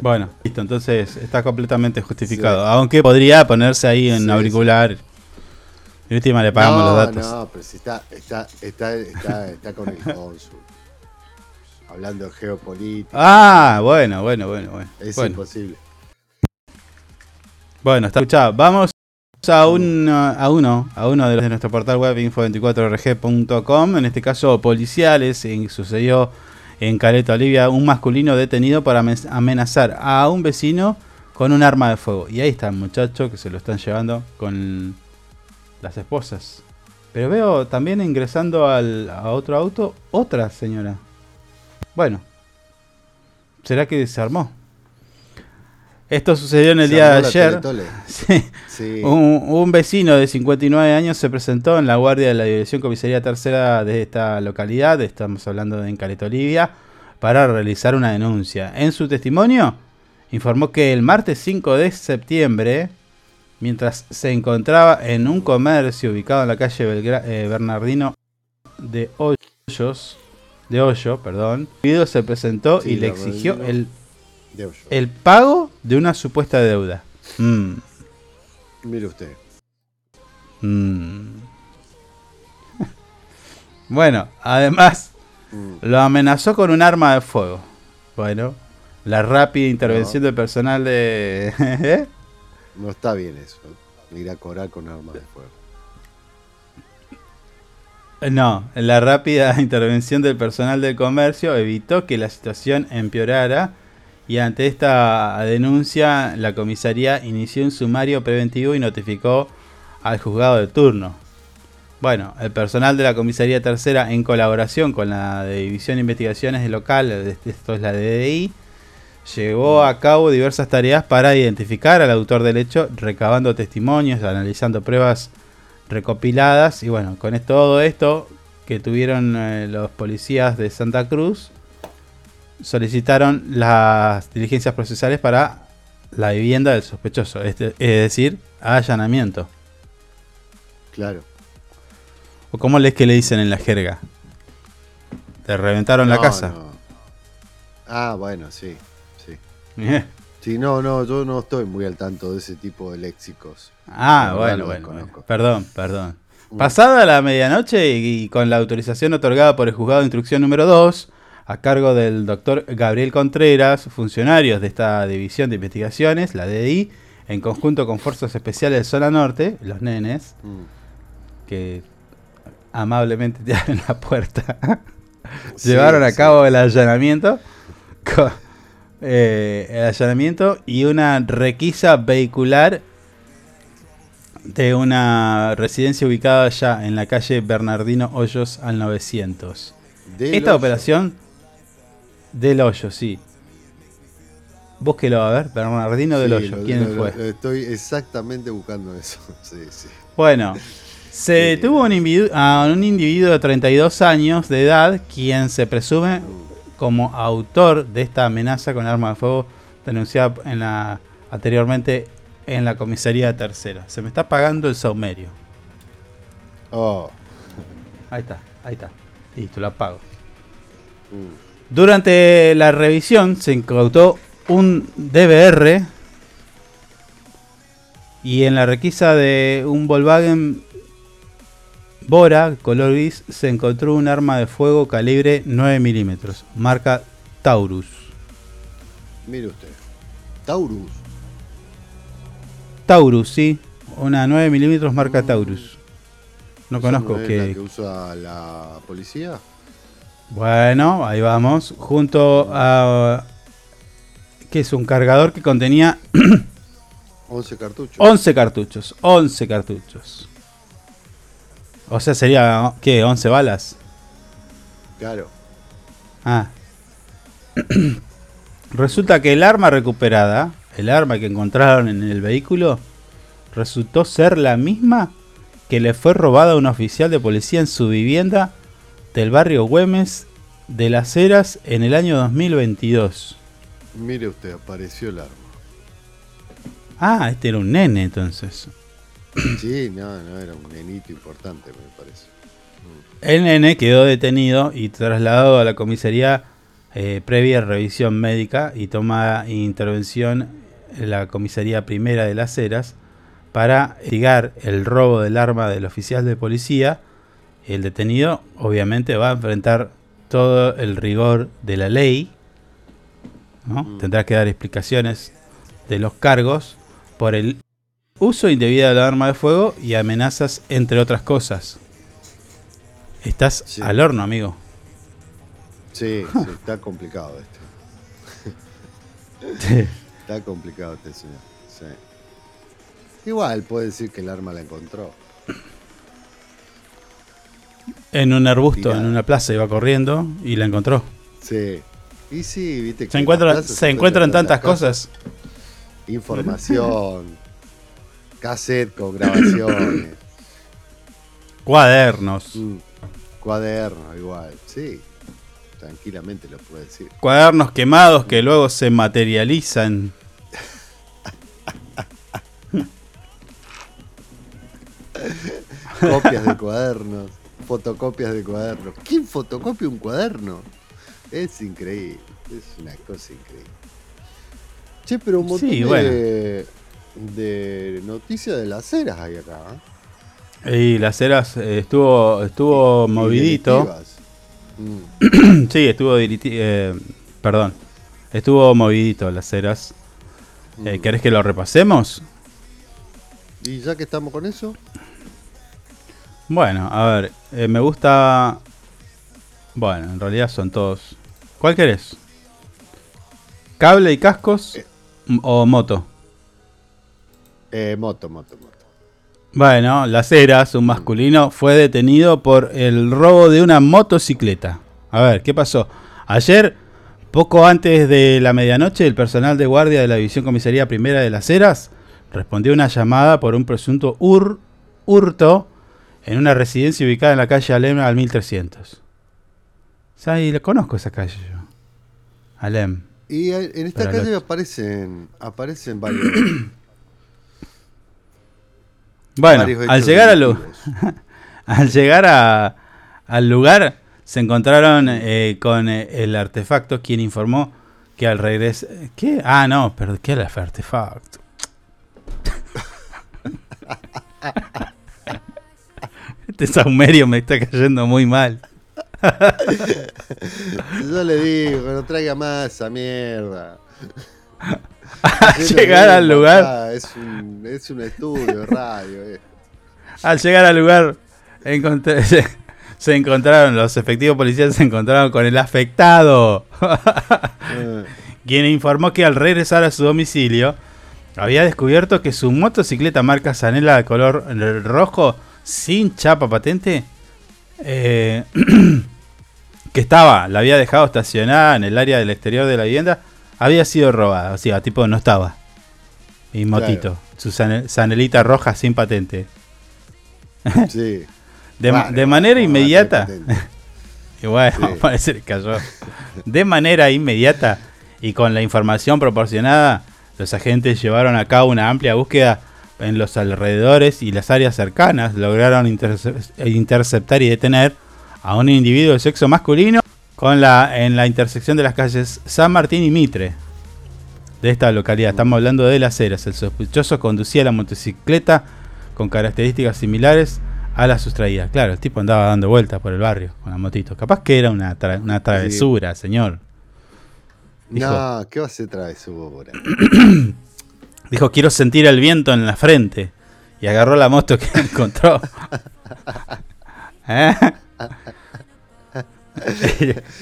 Bueno, listo, entonces está completamente justificado. Aunque podría ponerse ahí en
Sí,
auricular De última le pagamos
no,
los datos.
No, pero si está, está, está, está, está con el cónsul. Hablando de geopolítica.
Ah, bueno, bueno, bueno, bueno.
Es
bueno.
imposible.
Bueno, está escuchado. Vamos a, un, a uno, a uno de los de nuestro portal web info24rg.com, en este caso policiales, en- sucedió en Caleta Olivia un masculino detenido para amen- amenazar a un vecino con un arma de fuego. Y ahí está el muchacho que se lo están llevando con las esposas. Pero veo también ingresando al, a otro auto otra señora. Bueno, ¿será que se armó? Esto sucedió en el
Se
día de ayer. [LAUGHS] Sí.
Sí.
Un, un vecino de 59 años se presentó en la guardia de la Dirección Comisaría Tercera de esta localidad, estamos hablando de en Caleta Olivia, para realizar una denuncia. En su testimonio, informó que el martes 5 de septiembre, mientras se encontraba en un comercio ubicado en la calle Belgra- eh, Bernardino de Hoyos, de Hoyo, perdón, el individuo se presentó
Sí,
y le exigió el,
de
el pago de una supuesta deuda. Mm.
Mire usted.
Mm. [LAUGHS] bueno, además
Mm.
lo amenazó con un arma de fuego. Bueno, la rápida intervención del personal de... [LAUGHS] ¿Eh?
No está bien eso. Ir a cobrar con armas de fuego.
No, la rápida [LAUGHS] intervención del personal del comercio evitó que la situación empeorara y ante esta denuncia la comisaría inició un sumario preventivo y notificó al juzgado de turno. Bueno, el personal de la comisaría tercera en colaboración con la División de Investigaciones Local, esto es la DDI, llevó a cabo diversas tareas para identificar al autor del hecho, recabando testimonios, analizando pruebas recopiladas y bueno, con todo esto que tuvieron eh, los policías de Santa Cruz, solicitaron las diligencias procesales para la vivienda del sospechoso, este- es decir, allanamiento.
Claro.
¿O cómo les que le dicen en la jerga? ¿Te reventaron la casa?
no. Ah, bueno, sí. Sí.
Eh.
Sí, no, no, yo no estoy muy al tanto de ese tipo de léxicos.
Ah, bueno, bueno. Perdón, perdón. Pasada la medianoche y, y con la autorización otorgada por el juzgado de instrucción número 2, a cargo del doctor Gabriel Contreras, funcionarios de esta división de investigaciones, la DDI, en conjunto con fuerzas especiales de zona norte, los nenes,
Mm.
que amablemente te [LAUGHS] abren la puerta, [LAUGHS]
Sí,
llevaron a
sí.
cabo el allanamiento. eh, el allanamiento y una requisa vehicular de una residencia ubicada ya en la calle Bernardino Hoyos al 900.
Del
Esta operación del Hoyo, sí. Búsquelo a ver, Bernardino del
Sí,
Hoyo,
lo-
¿quién
lo-
fue?
lo- Estoy exactamente buscando eso. [LAUGHS] Sí, sí.
Bueno, se detuvo un individuo, a un individuo de 32 años de edad, quien se presume como autor de esta amenaza con arma de fuego denunciada en la, anteriormente en la comisaría tercera. Se me está pagando el saumerio.
Oh.
Ahí está, ahí está. Listo, lo apago.
Mm.
Durante la revisión se incautó un DVR y en la requisa de un Volkswagen Bora color gris se encontró un arma de fuego calibre 9 milímetros, marca Taurus.
Mire usted. Taurus.
Taurus, sí, una 9 milímetros marca Taurus. No
¿Esa
conozco
no es
qué.
la que usa la policía?
Bueno, ahí vamos. Junto a. que es un cargador que contenía [COUGHS]
11 cartuchos.
11 cartuchos. 11 cartuchos. O sea, sería. ¿Qué? ¿11 balas?
Claro.
Ah. [COUGHS] Resulta que el arma recuperada, el arma que encontraron en el vehículo, resultó ser la misma que le fue robada a un oficial de policía en su vivienda del barrio Güemes de las Heras en el año 2022.
Mire usted, apareció el arma.
Ah, este era un nene entonces.
Sí, no, no, era un nenito importante, me parece.
El nene quedó detenido y trasladado a la comisaría eh, previa revisión médica y toma intervención en la comisaría primera de las Heras para investigar el robo del arma del oficial de policía. El detenido obviamente va a enfrentar todo el rigor de la ley. ¿no? Tendrá que dar explicaciones de los cargos por el uso indebido del arma de fuego y amenazas, entre otras cosas. Estás al horno, amigo.
Sí, [LAUGHS] sí, está complicado.
Sí.
Está complicado este señor. Sí. Igual puede decir que el arma la encontró.
En un arbusto, en una plaza, iba corriendo y la encontró.
Sí. Y sí, viste que
Se,
en
encuentra,
plazas
se encuentran tantas cosas.
Información, [LAUGHS] cassette con grabaciones,
Cuadernos.
mm, cuaderno, igual. Sí, tranquilamente lo puede decir.
Cuadernos quemados que luego se materializan. [LAUGHS]
Copias de cuadernos, fotocopias de cuadernos. ¿Quién fotocopia un cuaderno? Es increíble, es una cosa increíble. Che, pero un montón
Sí,
de,
bueno.
de noticias de las eras hay acá. ¿eh?
Y las eras eh, estuvo estuvo
Y
movidito.
Mm. [CLEARS THROAT]
sí, estuvo eh, perdón. Estuvo movidito las eras. Eh,
Mm.
¿Querés que lo repasemos?
Y ya que estamos con eso,
Bueno, a ver, eh, me gusta. Bueno, en realidad son todos. ¿Cuál querés? ¿Cable y cascos m- o moto?
eh, moto, moto, moto.
Bueno, Las Heras, un masculino, fue detenido por el robo de una motocicleta. A ver, ¿qué pasó? Ayer, poco antes de la medianoche, el personal de guardia de la División Comisaría Primera de Las Heras respondió a una llamada por un presunto hur- hurto en una residencia ubicada en la calle Alem al 1300. ¿Sabes? Le conozco esa calle yo. Alem.
Y en esta calle
lo-
aparecen, aparecen varios. [CLEARS THROAT]
Bueno,
varios
al llegar, al, lu-
delictivos. [LAUGHS]
al llegar a- al lugar, se encontraron eh, con eh, el artefacto, quien informó que al regreso... ¿Qué? Ah, no, pero ¿qué era el artefacto? [LAUGHS] [LAUGHS] Este saumerio me está cayendo muy mal. [LAUGHS]
Yo le digo no traiga más esa mierda. [LAUGHS]
Al llegar al lugar,
acá, Es un, es un estudio radio. eh.
al llegar al lugar, encontré- se, se encontraron, los efectivos policiales se encontraron con el afectado.
Eh,
quien informó que al regresar a su domicilio había descubierto que su motocicleta marca Zanela de color rojo sin chapa patente eh, [CLEARS THROAT] que estaba, la había dejado estacionada en el área del exterior de la vivienda, había sido robada, o sea, tipo no estaba. Y motito, su zanelita roja sin patente.
Sí. [LAUGHS]
De, manera inmediata. [LAUGHS] y bueno,
Sí. [LAUGHS]
parece que cayó. De manera inmediata y con la información proporcionada, los agentes llevaron a cabo una amplia búsqueda en los alrededores y las áreas cercanas. Lograron interce- interceptar y detener a un individuo de sexo masculino con la, en la intersección de las calles San Martín y Mitre de esta localidad. Estamos hablando de Las Heras. El sospechoso conducía la motocicleta con características similares a la sustraída. Claro, el tipo andaba dando vueltas por el barrio con la motito. Capaz que era una, tra- una travesura, señor. Dijo,
No, ¿qué va a ser travesura? [COUGHS]
dijo, quiero sentir el viento en la frente. Y agarró la moto que [LAUGHS] encontró. ¿Eh? [LAUGHS]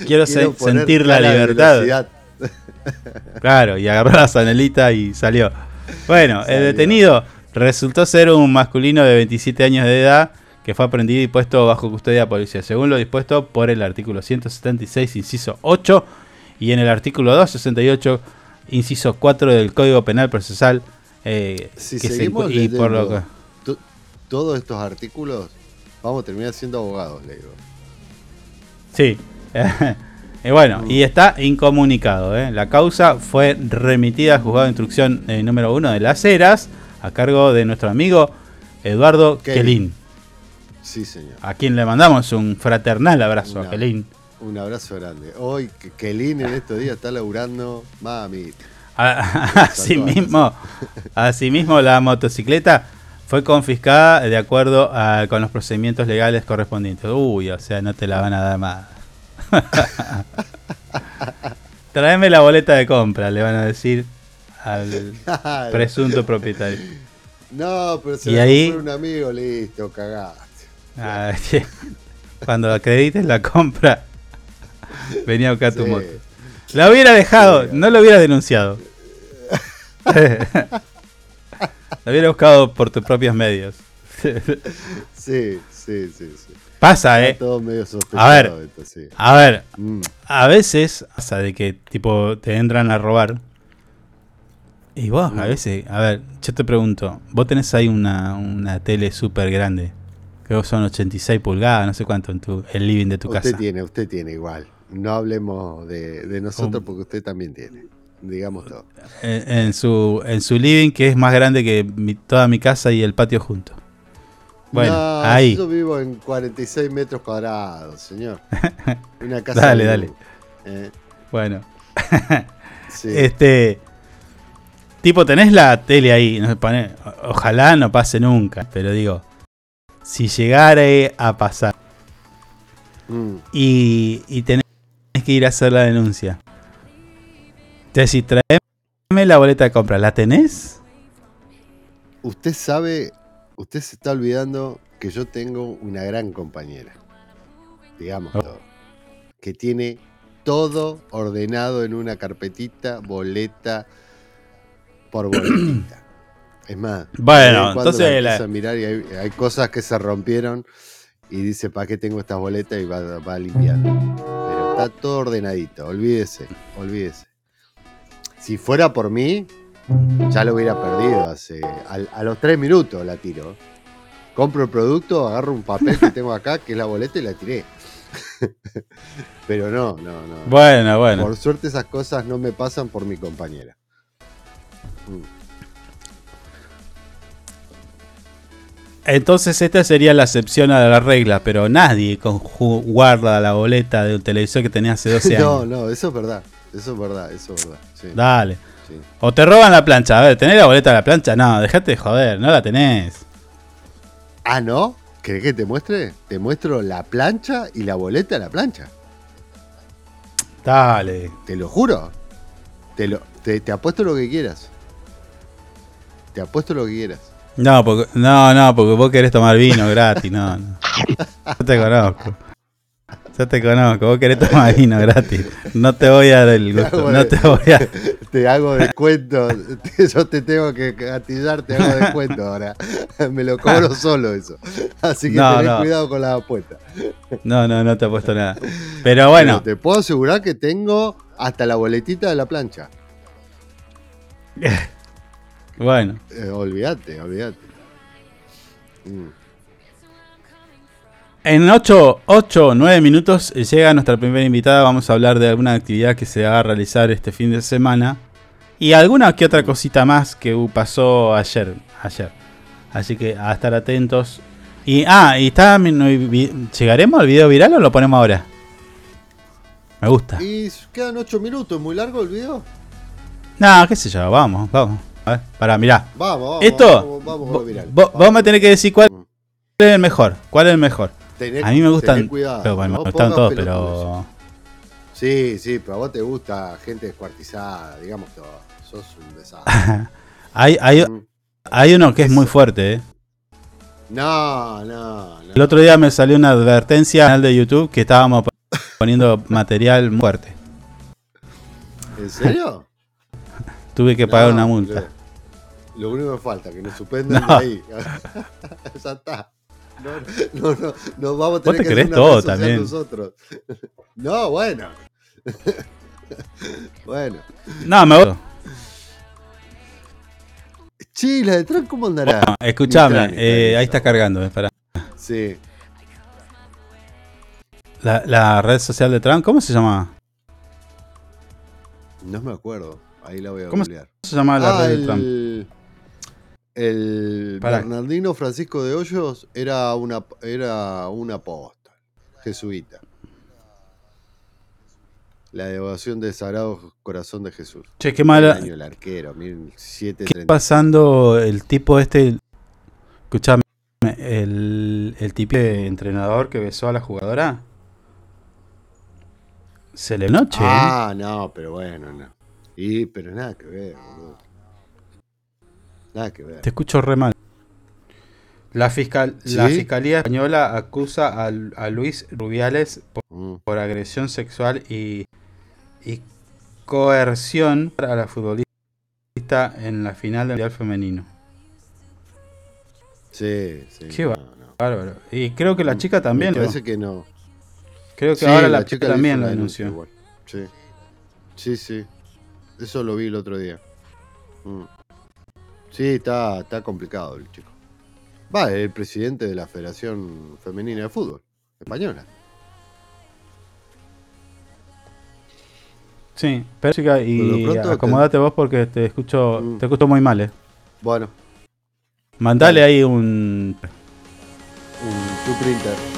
quiero, sentir la libertad.
velocidad.
Claro, y agarró la zanelita y salió. Bueno, el detenido resultó ser un masculino de 27 años de edad que fue aprendido y puesto bajo custodia policía, según lo dispuesto por el artículo 176, inciso 8, y en el artículo 268, inciso 4 del Código Penal Procesal. eh,
Si
que se
seguimos
encu- y por lo
leyendo
que-
to- todos estos artículos, vamos a terminar siendo abogados, le digo.
Sí. [LAUGHS] y bueno, y está incomunicado. ¿eh? La causa fue remitida al juzgado de instrucción eh, número 1 de Las Heras a cargo de nuestro amigo Eduardo. Kelin.
Sí, señor.
A quien le mandamos un fraternal abrazo
Una-
a Kelin.
Un abrazo grande. Hoy, que Kelin en estos días está laburando, mami. [LAUGHS]
A- Asimismo, asimismo, la motocicleta fue confiscada de acuerdo a- con los procedimientos legales correspondientes. Uy, o sea, no te la van a dar más. [LAUGHS] Tráeme la boleta de compra, le van a decir al [LAUGHS] presunto propietario.
No, pero se
Y
la
ahí-
un amigo, listo, cagaste.
Ah. Cuando acredites la compra, [LAUGHS] venía a buscar tu
Sí.
moto. La hubiera dejado, no lo hubiera denunciado. [LAUGHS] la hubiera buscado por tus propios medios. [LAUGHS]
Sí, sí, sí, sí.
Pasa, eh.
todo medio
A ver,
esto, sí.
a ver,
Mm.
a veces pasa de que tipo te entran a robar. Y vos,
Mm.
a veces, a ver, yo te pregunto, vos tenés ahí una, una tele súper grande, creo que son 86 pulgadas, no sé cuánto, en tu, el living de tu
usted
casa.
tiene, usted tiene igual. No hablemos de, de nosotros porque usted también tiene. Digamos todo.
En, en su, en su living, que es más grande que mi- toda mi casa y el patio junto. Bueno,
No,
ahí.
Yo vivo en 46 metros cuadrados, señor. [LAUGHS] Una casa.
Dale, dale.
eh,
Bueno. [LAUGHS]
Sí.
Este. Tipo, tenés la tele ahí. No pone, ojalá no pase nunca. Pero digo, si llegara a pasar
mm.
y, y tenés que ir a hacer la denuncia. Te decís, traeme la boleta de compra. ¿La tenés?
Usted sabe, usted se está olvidando que yo tengo una gran compañera. Digamos
Oh.
todo. Que tiene todo ordenado en una carpetita, boleta por [CLEARS THROAT] boletita. Es más,
Bueno, entonces
la a mirar y hay, hay cosas que se rompieron y dice, ¿para qué tengo estas boletas? Y va, va limpiando. Está todo ordenadito, olvídese, olvídese. Si fuera por mí, ya lo hubiera perdido hace. a los tres minutos la tiro. Compro el producto, agarro un papel que tengo acá, que es la boleta, y la tiré. [LAUGHS] Pero no, no, no.
Bueno, bueno.
Por suerte esas cosas no me pasan por mi compañera. Mm.
Entonces esta sería la excepción a la regla, pero nadie guarda la boleta de un televisor que tenía hace [LAUGHS] 12
No,
años.
no, eso es verdad. Eso es verdad, eso es verdad. sí.
Dale.
Sí.
O te roban la plancha. A ver, ¿tenés la boleta de la plancha? No, dejate de joder, no la tenés.
Ah, ¿no? ¿Querés que te muestre? Te muestro la plancha y la boleta de la plancha.
Dale.
Te lo juro. Te, lo, te, te apuesto lo que quieras. Te apuesto lo que quieras.
No, porque, no, no, porque vos querés tomar vino gratis, no, no. Yo te conozco. Yo te conozco, vos querés tomar vino gratis. No te voy a dar el
Te
gusto,
hago
no
de-
te voy a... [LAUGHS]
Te hago descuento. [LAUGHS] Yo te tengo que gatillar, te hago descuento ahora. [LAUGHS] Me lo cobro solo eso. Así que
No,
tenés
no.
cuidado con las apuestas.
No, no, no te he puesto nada. Pero bueno,
Pero te puedo asegurar que tengo hasta la boletita de la plancha.
Bueno.
Eh, olvídate, olvídate. Mm.
En 8, 8 o 9 minutos llega nuestra primera invitada. Vamos a hablar de alguna actividad que se va a realizar este fin de semana. Y alguna que otra cosita más que uh, pasó ayer. ayer. Así que a estar atentos. Y, ah, y está, ¿llegaremos al video viral o lo ponemos ahora? Me gusta.
Y quedan 8 minutos, ¿muy largo el video?
No, qué sé yo, vamos, vamos. A ver, pará, mirá.
Vamos, vamos.
Esto,
vamos, vamos viral.
vo- vos me tenés que decir cuál es el mejor. ¿Cuál es el mejor?
Tené-
a mí me gustan.
cuidado,
pero, bueno,
no
me gustan todos, pero.
Sí, sí, pero a vos te gusta gente descuartizada, digamos todo. Sos un desastre. [LAUGHS]
hay, hay,
Mm.
hay uno que es muy fuerte, ¿eh?
No, no, no.
El otro día me salió una advertencia en el canal de YouTube que estábamos [LAUGHS] poniendo material fuerte.
¿En serio?
Tuve que pagar
No,
una multa.
Lo, lo único que falta, que nos suspendan [LAUGHS]
No.
de ahí. [LAUGHS] ya está. No, no, no, no vamos a
Vos
tener
te
que
crees
hacer una
todo también.
nosotros. [LAUGHS] No, bueno. bueno.
No, me voy.
Sí, la de Trump, ¿cómo andará?
Bueno, escuchame, eh, ahí está cargando, espera.
Sí.
La, la red social de Trump, ¿cómo se llama?
No me acuerdo. Ahí la voy a
¿Cómo
googlear.
se llama la
Ah,
red de
el,
Trump?
El
Pará.
Bernardino Francisco de Hoyos era una era un apóstol, jesuita. La devoción del Sagrado Corazón de Jesús.
Che, qué mala-
El año el arquero,
¿Qué
1730.
pasando el tipo este? Escuchame, el, el tipo de entrenador que besó a la jugadora. Se le noche. ¿eh?
Ah, no, pero bueno, no. Y, pero nada que ver, boludo. Nada que ver.
Te escucho re mal. La, fiscal, la
¿Sí?
Fiscalía Española acusa a, a Luis Rubiales por,
Mm.
por agresión sexual y, y coerción a la futbolista en la final del Mundial Femenino.
Sí, sí.
Qué
no, no.
bárbaro. Y creo que la chica también.
Me parece que no.
Creo que
Sí,
ahora la,
chica
chica también lo denunció.
Sí. Sí, sí. Eso lo vi el otro día. Mm. Sí, está, está complicado el chico. Va, es el presidente de la Federación Femenina de Fútbol Española.
Sí, pero chica, y
pronto te-
acomodate vos porque te escucho,
Mm.
te escucho muy mal. Eh.
Bueno,
Mandale ahí un.
un tu printer.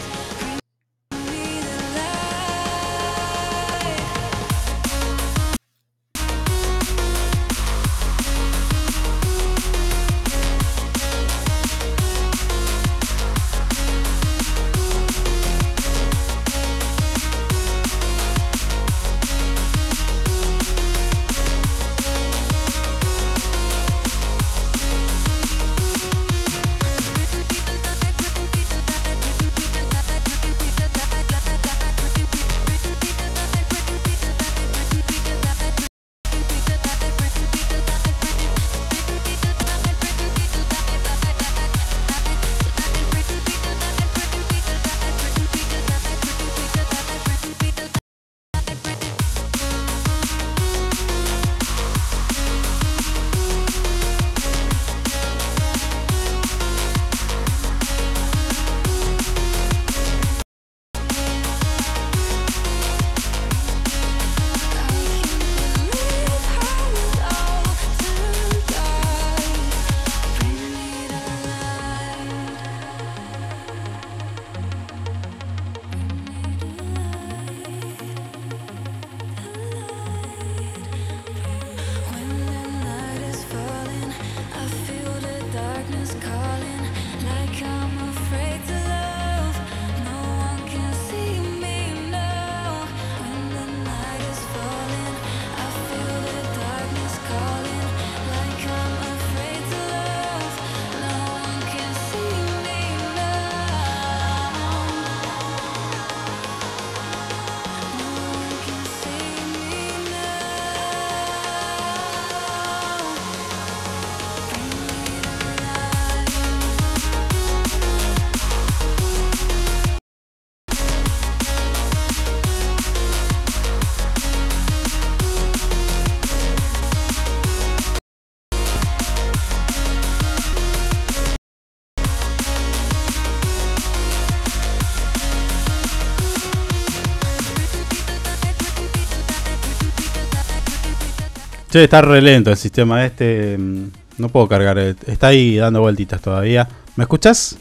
Che, está re lento el sistema este. mm, No puedo cargar. eh, Está ahí dando vueltitas todavía. ¿Me escuchás?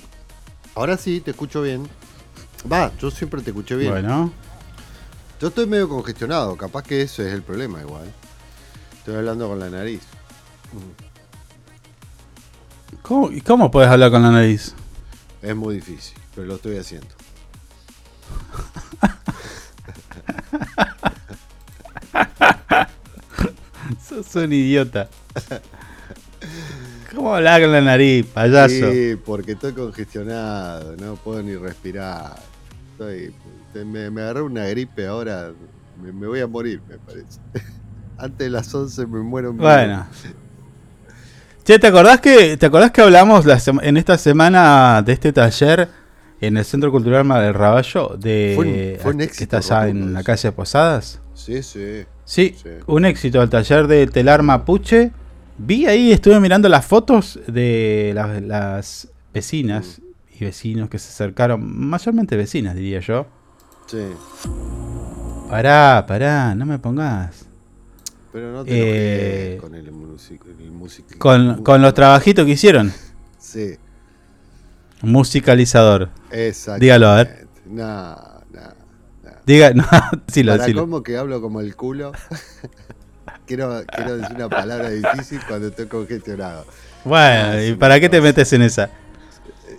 Ahora sí, te escucho bien. Va, yo siempre te escuché bien.
Bueno.
Yo estoy medio congestionado, capaz que ese es el problema igual. Estoy hablando con la nariz.
¿Cómo, y ¿Cómo puedes hablar con la nariz?
Es muy difícil, pero lo estoy haciendo. [LAUGHS]
Sos un idiota. [LAUGHS] ¿Cómo hablar con la nariz, payaso?
Sí, porque estoy congestionado, no puedo ni respirar. Estoy, me, me agarré una gripe ahora, me, me voy a morir, me parece. [LAUGHS] Antes de las 11 me muero.
Bueno. Che, ¿te acordás que, te acordás que hablamos la en esta semana de este taller en el Centro Cultural Mar del Raballo? De,
Fue un- fue un
que está allá en la calle Posadas.
Sí, sí.
Sí,
Sí.
un éxito el taller de telar mapuche. Vi ahí, estuve mirando las fotos de las, las vecinas
Mm.
y vecinos que se acercaron, mayormente vecinas diría yo.
Sí.
Pará, pará, no me pongas.
Pero no te
Eh,
con el músico. El músico
Con, con los trabajitos que hicieron.
Sí,
Musicalizador.
exacto.
Dígalo, a ver.
No, no.
Diga, [LAUGHS] no, decilo,
Para
decilo.
cómo que hablo como el culo. [LAUGHS] quiero, quiero decir una palabra difícil cuando estoy congestionado.
Bueno, ¿y para qué te metes en esa?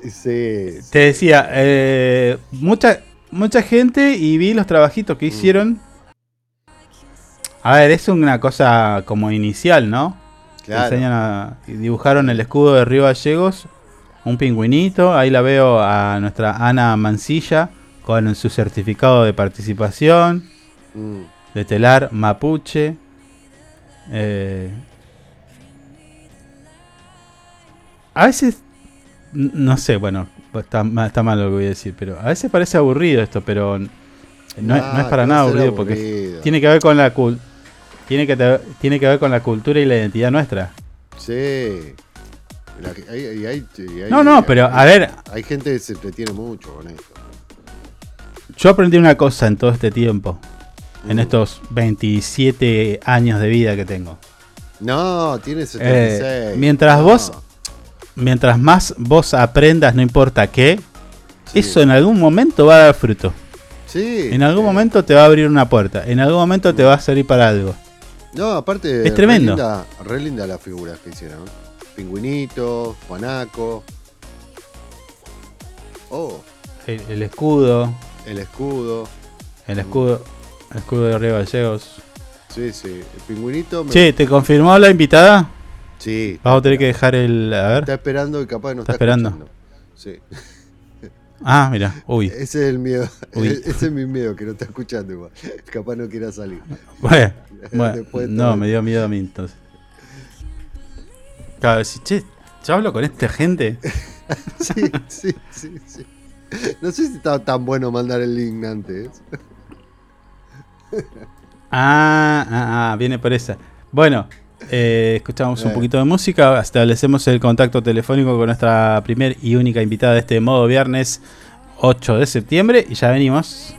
Sí.
Te decía, eh, mucha, mucha gente y vi los trabajitos que hicieron. A ver, es una cosa como inicial, ¿no?
Claro.
enseñan a- dibujaron el escudo de Río Gallegos, un pingüinito. Ahí la veo a nuestra Ana Mancilla con su certificado de participación
Mm.
de telar mapuche. Eh, a veces, no sé, bueno, está, está mal lo que voy a decir, pero a veces parece aburrido esto, pero no, es- no es
Ah,
para nada
va a ser
aburrido porque
aburrido.
tiene que ver con la tiene que tiene que ver con la cultura y la identidad nuestra.
Sí. La- hay- hay- hay- hay-
No, no, pero, a ver.
Hay gente que se entretiene mucho con esto.
Yo aprendí una cosa en todo este tiempo, en
Mm.
estos 27 años de vida que tengo.
No, tiene
Eh,
76.
mientras
No.
vos, mientras más vos aprendas, no importa qué, eso en algún momento va a dar fruto.
Sí.
En algún momento te va a abrir una puerta, en algún momento te va a servir para algo.
No, aparte.
Es tremendo.
Re linda, re linda las figuras que hicieron. Pingüinito, Juanaco. Oh,
El, el escudo,
el escudo.
el escudo, el escudo de Río Gallegos.
Sí, sí. El pingüinito. me-
Che, ¿te confirmó la invitada?
Sí.
Vamos a tener que dejar el. A ver.
Está esperando y capaz no
Está
está,
esperando.
escuchando. Sí. [LAUGHS]
Ah, mira, uy.
Ese es el miedo. [LAUGHS]
Uy. [LAUGHS]
Ese es mi miedo, que no está escuchando igual. Capaz no quiera salir.
Bueno, bueno, no, me dio miedo a mí entonces. Claro, si, che, yo hablo con esta gente. [LAUGHS]
Sí, sí, sí, sí. No sé si estaba tan bueno mandar el link antes. [LAUGHS]
Ah, ah, ah, viene por esa. Bueno, eh, escuchamos un
Eh.
poquito de música, establecemos el contacto telefónico con nuestra primer y única invitada de este modo viernes 8 de septiembre y ya venimos.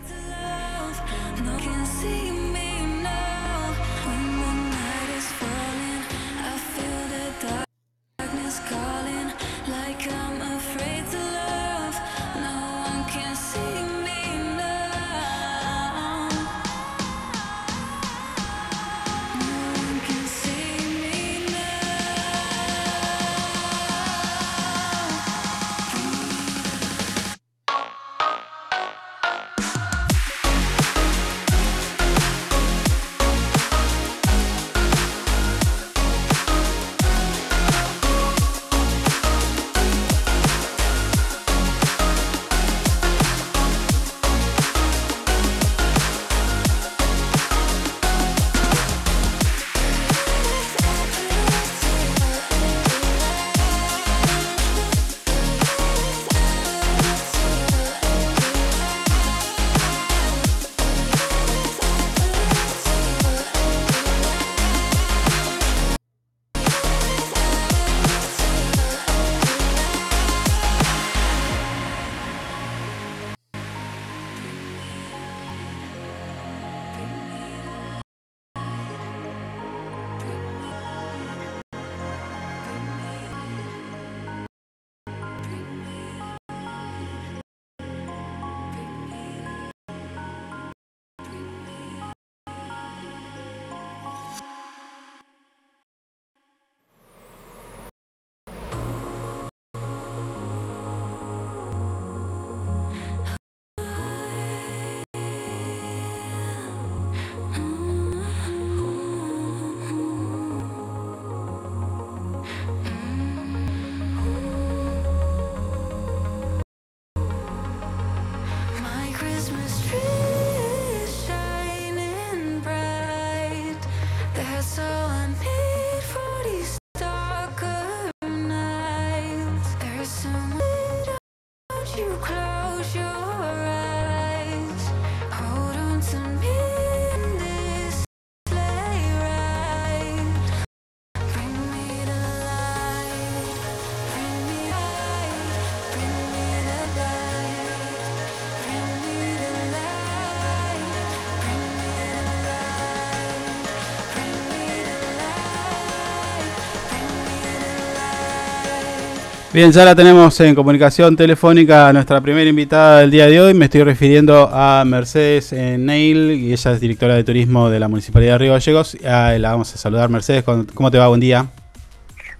Bien, ya la tenemos en comunicación telefónica a nuestra primera invitada del día de hoy. Me estoy refiriendo a Mercedes eh, Neil, y ella es directora de turismo de la Municipalidad de Río Gallegos. Ah, la vamos a saludar, Mercedes. ¿Cómo te va? Buen día.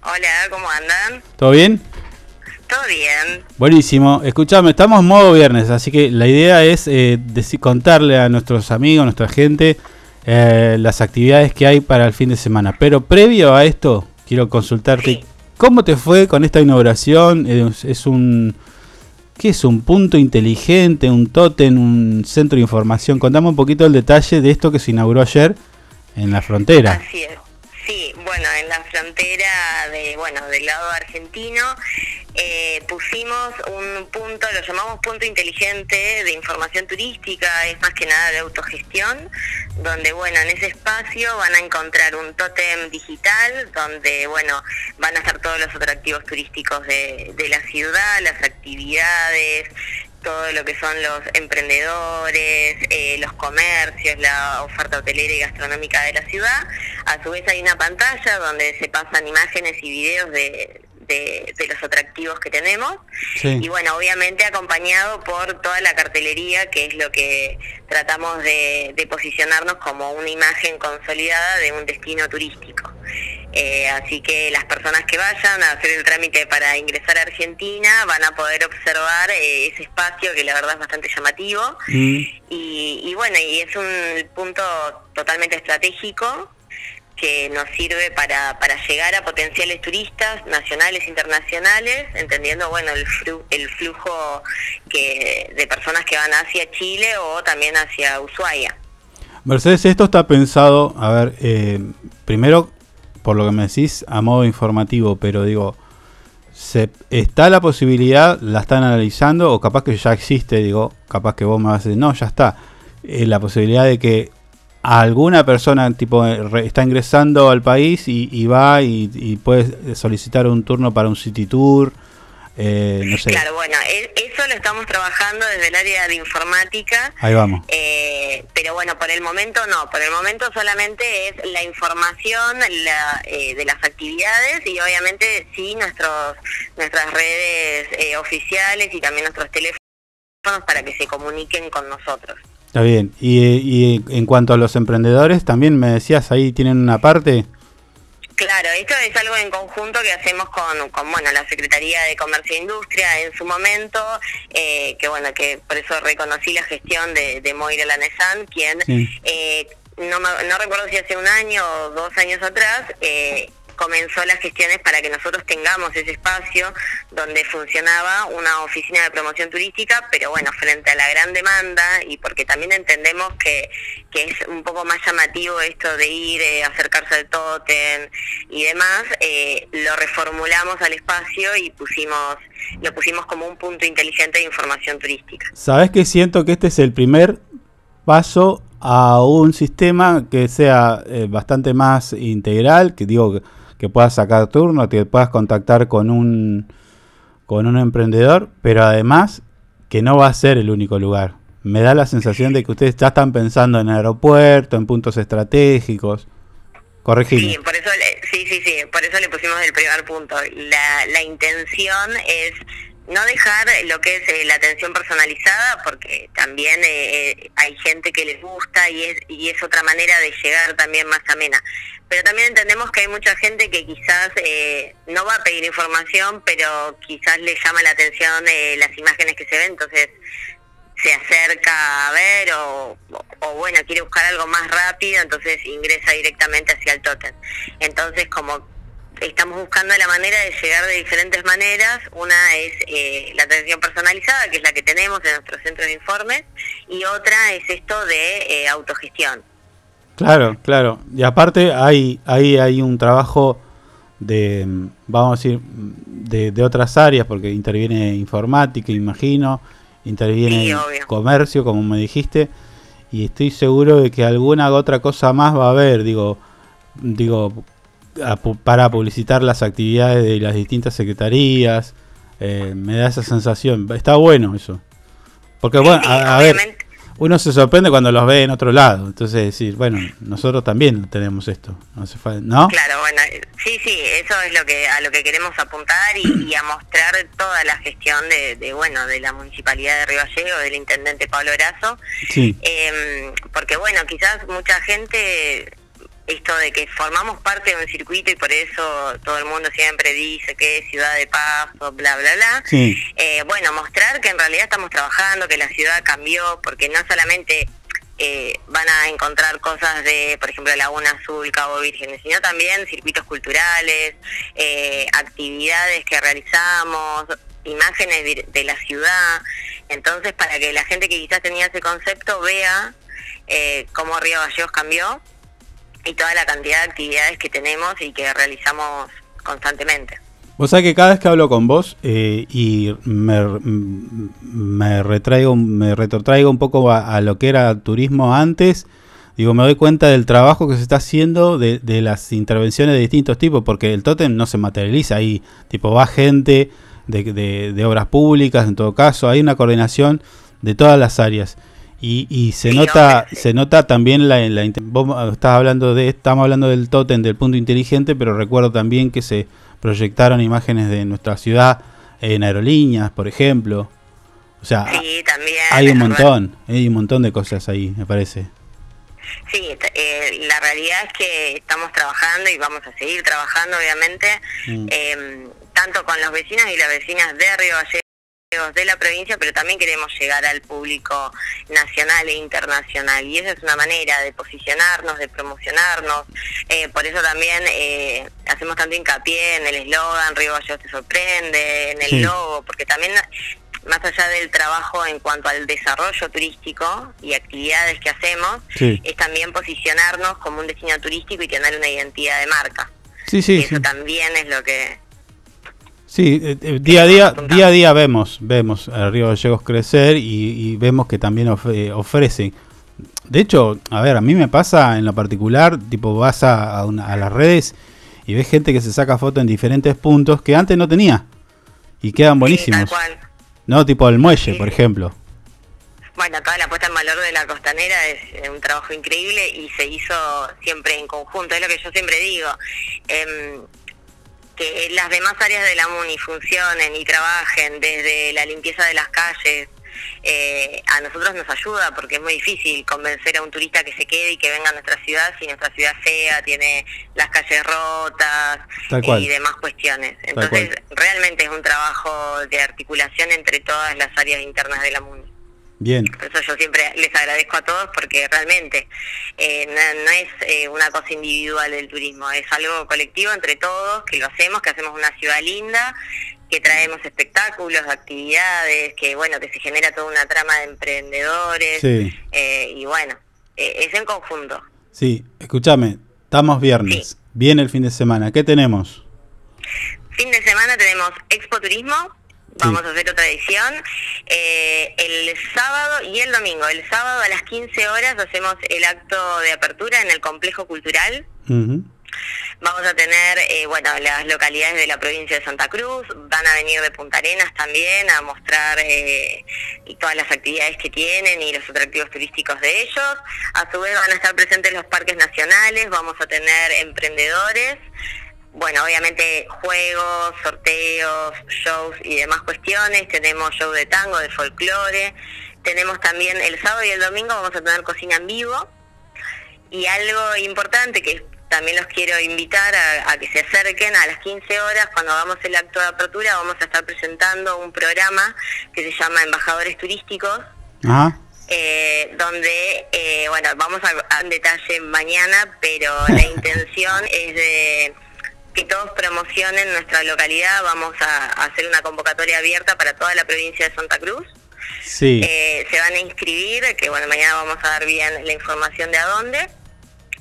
Hola, ¿cómo andan?
¿Todo bien?
todo bien.
Buenísimo. Escuchame, estamos modo viernes, así que la idea es eh, contarle a nuestros amigos, a nuestra gente, eh, las actividades que hay para el fin de semana. Pero previo a esto, quiero consultarte, ¿cómo te fue con esta inauguración? Es, un... ¿Qué es? ¿Un punto inteligente? ¿Un tótem? ¿Un centro de información? Contame un poquito el detalle de esto que se inauguró ayer en la frontera.
Así es. Sí, bueno, en la frontera de, bueno, del lado argentino eh, pusimos un punto, lo llamamos punto inteligente de información turística, es más que nada de autogestión, donde, bueno, en ese espacio van a encontrar un tótem digital, donde, bueno, van a estar todos los atractivos turísticos de, de la ciudad, las actividades, todo lo que son los emprendedores, eh, los comercios, la oferta hotelera y gastronómica de la ciudad. A su vez hay una pantalla donde se pasan imágenes y videos de, de- de los atractivos que tenemos.
Sí.
Y bueno, obviamente acompañado por toda la cartelería, que es lo que tratamos de, de posicionarnos como una imagen consolidada de un destino turístico. Eh, así que las personas que vayan a hacer el trámite para ingresar a Argentina van a poder observar eh, ese espacio que la verdad es bastante llamativo. Y, y bueno, y es un punto totalmente estratégico que nos sirve para, para llegar a potenciales turistas nacionales internacionales, entendiendo bueno el, flu- el flujo que, de personas que van hacia Chile o también hacia Ushuaia.
Mercedes, esto está pensado, a ver, eh, primero, por lo que me decís, a modo informativo, pero digo, se, ¿está la posibilidad, la están analizando, o capaz que ya existe, digo, capaz que vos me vas a decir, no, ya está, eh, la posibilidad de que alguna persona tipo eh, re- está ingresando al país y, y va y, y puede solicitar un turno para un city tour, eh, no sé,
Claro, bueno, e- eso lo estamos trabajando desde el área de informática.
ahí vamos.
Eh, pero bueno, por el momento no, por el momento solamente es la información la, eh, de las actividades y obviamente sí nuestros nuestras redes eh, oficiales y también nuestros teléfonos para que se comuniquen con nosotros.
Está bien. Y, y en cuanto a los emprendedores, también me decías ahí tienen una parte.
Claro, esto es algo en conjunto que hacemos con, con bueno, la Secretaría de Comercio e Industria en su momento, eh, que bueno, que por eso reconocí la gestión de, de Moira Lanesan, quien
Sí.
eh, no, me- no recuerdo si hace un año o dos años atrás, eh, comenzó las gestiones para que nosotros tengamos ese espacio donde funcionaba una oficina de promoción turística, pero bueno, frente a la gran demanda y porque también entendemos que, que es un poco más llamativo esto de ir, eh, acercarse al tótem y demás, eh, lo reformulamos al espacio y pusimos lo pusimos como un punto inteligente de información turística.
¿Sabes que siento que este es el primer paso a un sistema que sea eh, bastante más integral, que digo que, puedas sacar turno, que puedas contactar con un con un emprendedor, pero además que no va a ser el único lugar. Me da la sensación de que ustedes ya están pensando en aeropuerto, en puntos estratégicos. Corregime.
Sí, por eso, le- sí, sí, sí, por eso le pusimos el primer punto. La, la intención es no dejar lo que es eh, la atención personalizada, porque también eh, eh, hay gente que les gusta y es, y es otra manera de llegar también más amena. Pero también entendemos que hay mucha gente que quizás eh, no va a pedir información, pero quizás le llama la atención eh, las imágenes que se ven, entonces se acerca a ver o, o, bueno, quiere buscar algo más rápido, entonces ingresa directamente hacia el tótem. Entonces, como estamos buscando la manera de llegar de diferentes maneras, una es eh, la atención personalizada, que es la que tenemos en nuestros centros de informes, y otra es esto de eh, autogestión.
Claro, claro. Y aparte hay, hay, hay un trabajo de, vamos a decir, de, de otras áreas, porque interviene informática, imagino, interviene
Sí,
comercio, como me dijiste, y estoy seguro de que alguna otra cosa más va a haber, digo, digo, a para publicitar las actividades de las distintas secretarías, eh, me da esa sensación. Está bueno eso. Porque bueno, a, a ver, uno se sorprende cuando los ve en otro lado. Entonces decir, bueno, nosotros también tenemos esto. No hace falta, ¿no?
Claro, bueno, eh, sí, sí, eso es lo que a lo que queremos apuntar y, y a mostrar toda la gestión de, de, bueno, de la municipalidad de Río Gallegos, del intendente Pablo Erazo,
Sí.
Em, porque bueno, quizás mucha gente esto de que formamos parte de un circuito y por eso todo el mundo siempre dice que es ciudad de paso, bla, bla, bla.
Sí.
Eh, bueno, mostrar que en realidad estamos trabajando, que la ciudad cambió, porque no solamente eh, van a encontrar cosas de, por ejemplo, Laguna Azul, Cabo Virgen, sino también circuitos culturales, eh, actividades que realizamos, imágenes de, la ciudad. Entonces, para que la gente que quizás tenía ese concepto vea eh, cómo Río Gallegos cambió y toda la cantidad de actividades que tenemos y que realizamos constantemente.
Vos sabés que cada vez que hablo con vos eh, y me, retraigo, me retrotraigo un poco a, lo que era turismo antes, digo, me doy cuenta del trabajo que se está haciendo de, de las intervenciones de distintos tipos, porque el tótem no se materializa ahí, tipo, va gente de obras públicas, en todo caso, hay una coordinación de todas las áreas. Y, y se nota se nota también la, la vos estás hablando de estamos hablando del tótem del punto inteligente pero recuerdo también que se proyectaron imágenes de nuestra ciudad en aerolíneas por ejemplo o sea
Sí, también.
hay un montón hay un montón de cosas ahí me parece
Sí, eh, la realidad es que estamos trabajando y vamos a seguir trabajando, obviamente,
Mm.
eh, tanto con los vecinos y las vecinas de Río De la provincia, pero también queremos llegar al público nacional e internacional. Y esa es una manera de posicionarnos, de promocionarnos. Eh, por eso también eh, hacemos tanto hincapié en el eslogan, Río Gallegos te sorprende, en el
Sí.
logo, porque también más allá del trabajo en cuanto al desarrollo turístico y actividades que hacemos,
Sí.
es también posicionarnos como un destino turístico y tener una identidad de marca.
sí sí
Eso
sí,
también es lo que...
Sí, eh, eh, día a día día a día vemos vemos a Río Gallegos crecer y, y vemos que también of- eh, ofrecen. De hecho a ver a mí me pasa en lo particular tipo vas a, a una- a las redes y ves gente que se saca fotos en diferentes puntos que antes no tenía y quedan buenísimos.
cual.
no tipo el muelle por ejemplo.
Bueno, toda la puesta en valor de la costanera es un trabajo increíble y se hizo siempre en conjunto, es lo que yo siempre digo. Em, que las demás áreas de la MUNI funcionen y trabajen desde la limpieza de las calles, eh, a nosotros nos ayuda porque es muy difícil convencer a un turista que se quede y que venga a nuestra ciudad si nuestra ciudad fea, tiene las calles rotas y demás cuestiones. Entonces, realmente es un trabajo de articulación entre todas las áreas internas de la MUNI.
Bien
Por eso yo siempre les agradezco a todos porque realmente eh, no, no es eh, una cosa individual del turismo, es algo colectivo entre todos, que lo hacemos, que hacemos una ciudad linda, que traemos espectáculos, actividades, que bueno, que se genera toda una trama de emprendedores
Sí.
eh, y bueno, eh, es en conjunto.
sí escúchame estamos viernes viene el fin de semana qué tenemos
Fin de semana tenemos Expo Turismo, vamos a hacer otra edición. Eh, el sábado y el domingo. El sábado a las 15 horas hacemos el acto de apertura en el complejo cultural. Vamos a tener, eh, bueno, las localidades de la provincia de Santa Cruz, van a venir de Punta Arenas también a mostrar eh, todas las actividades que tienen y los atractivos turísticos de ellos. A su vez van a estar presentes los parques nacionales, vamos a tener emprendedores, bueno, obviamente juegos, sorteos, shows y demás cuestiones. Tenemos show de tango, de folclore. Tenemos también el sábado y el domingo vamos a tener cocina en vivo. Y algo importante que también los quiero invitar a, a que se acerquen a las 15 horas, cuando hagamos el acto de apertura, vamos a estar presentando un programa que se llama Embajadores Turísticos,
Ajá.
eh, donde, eh, bueno, vamos a, a un detalle mañana, pero la [LAUGHS] intención es de que todos promocionen nuestra localidad. Vamos a, a hacer una convocatoria abierta para toda la provincia de Santa Cruz.
Sí.
Eh, se van a inscribir, que bueno, mañana vamos a dar bien la información de a dónde.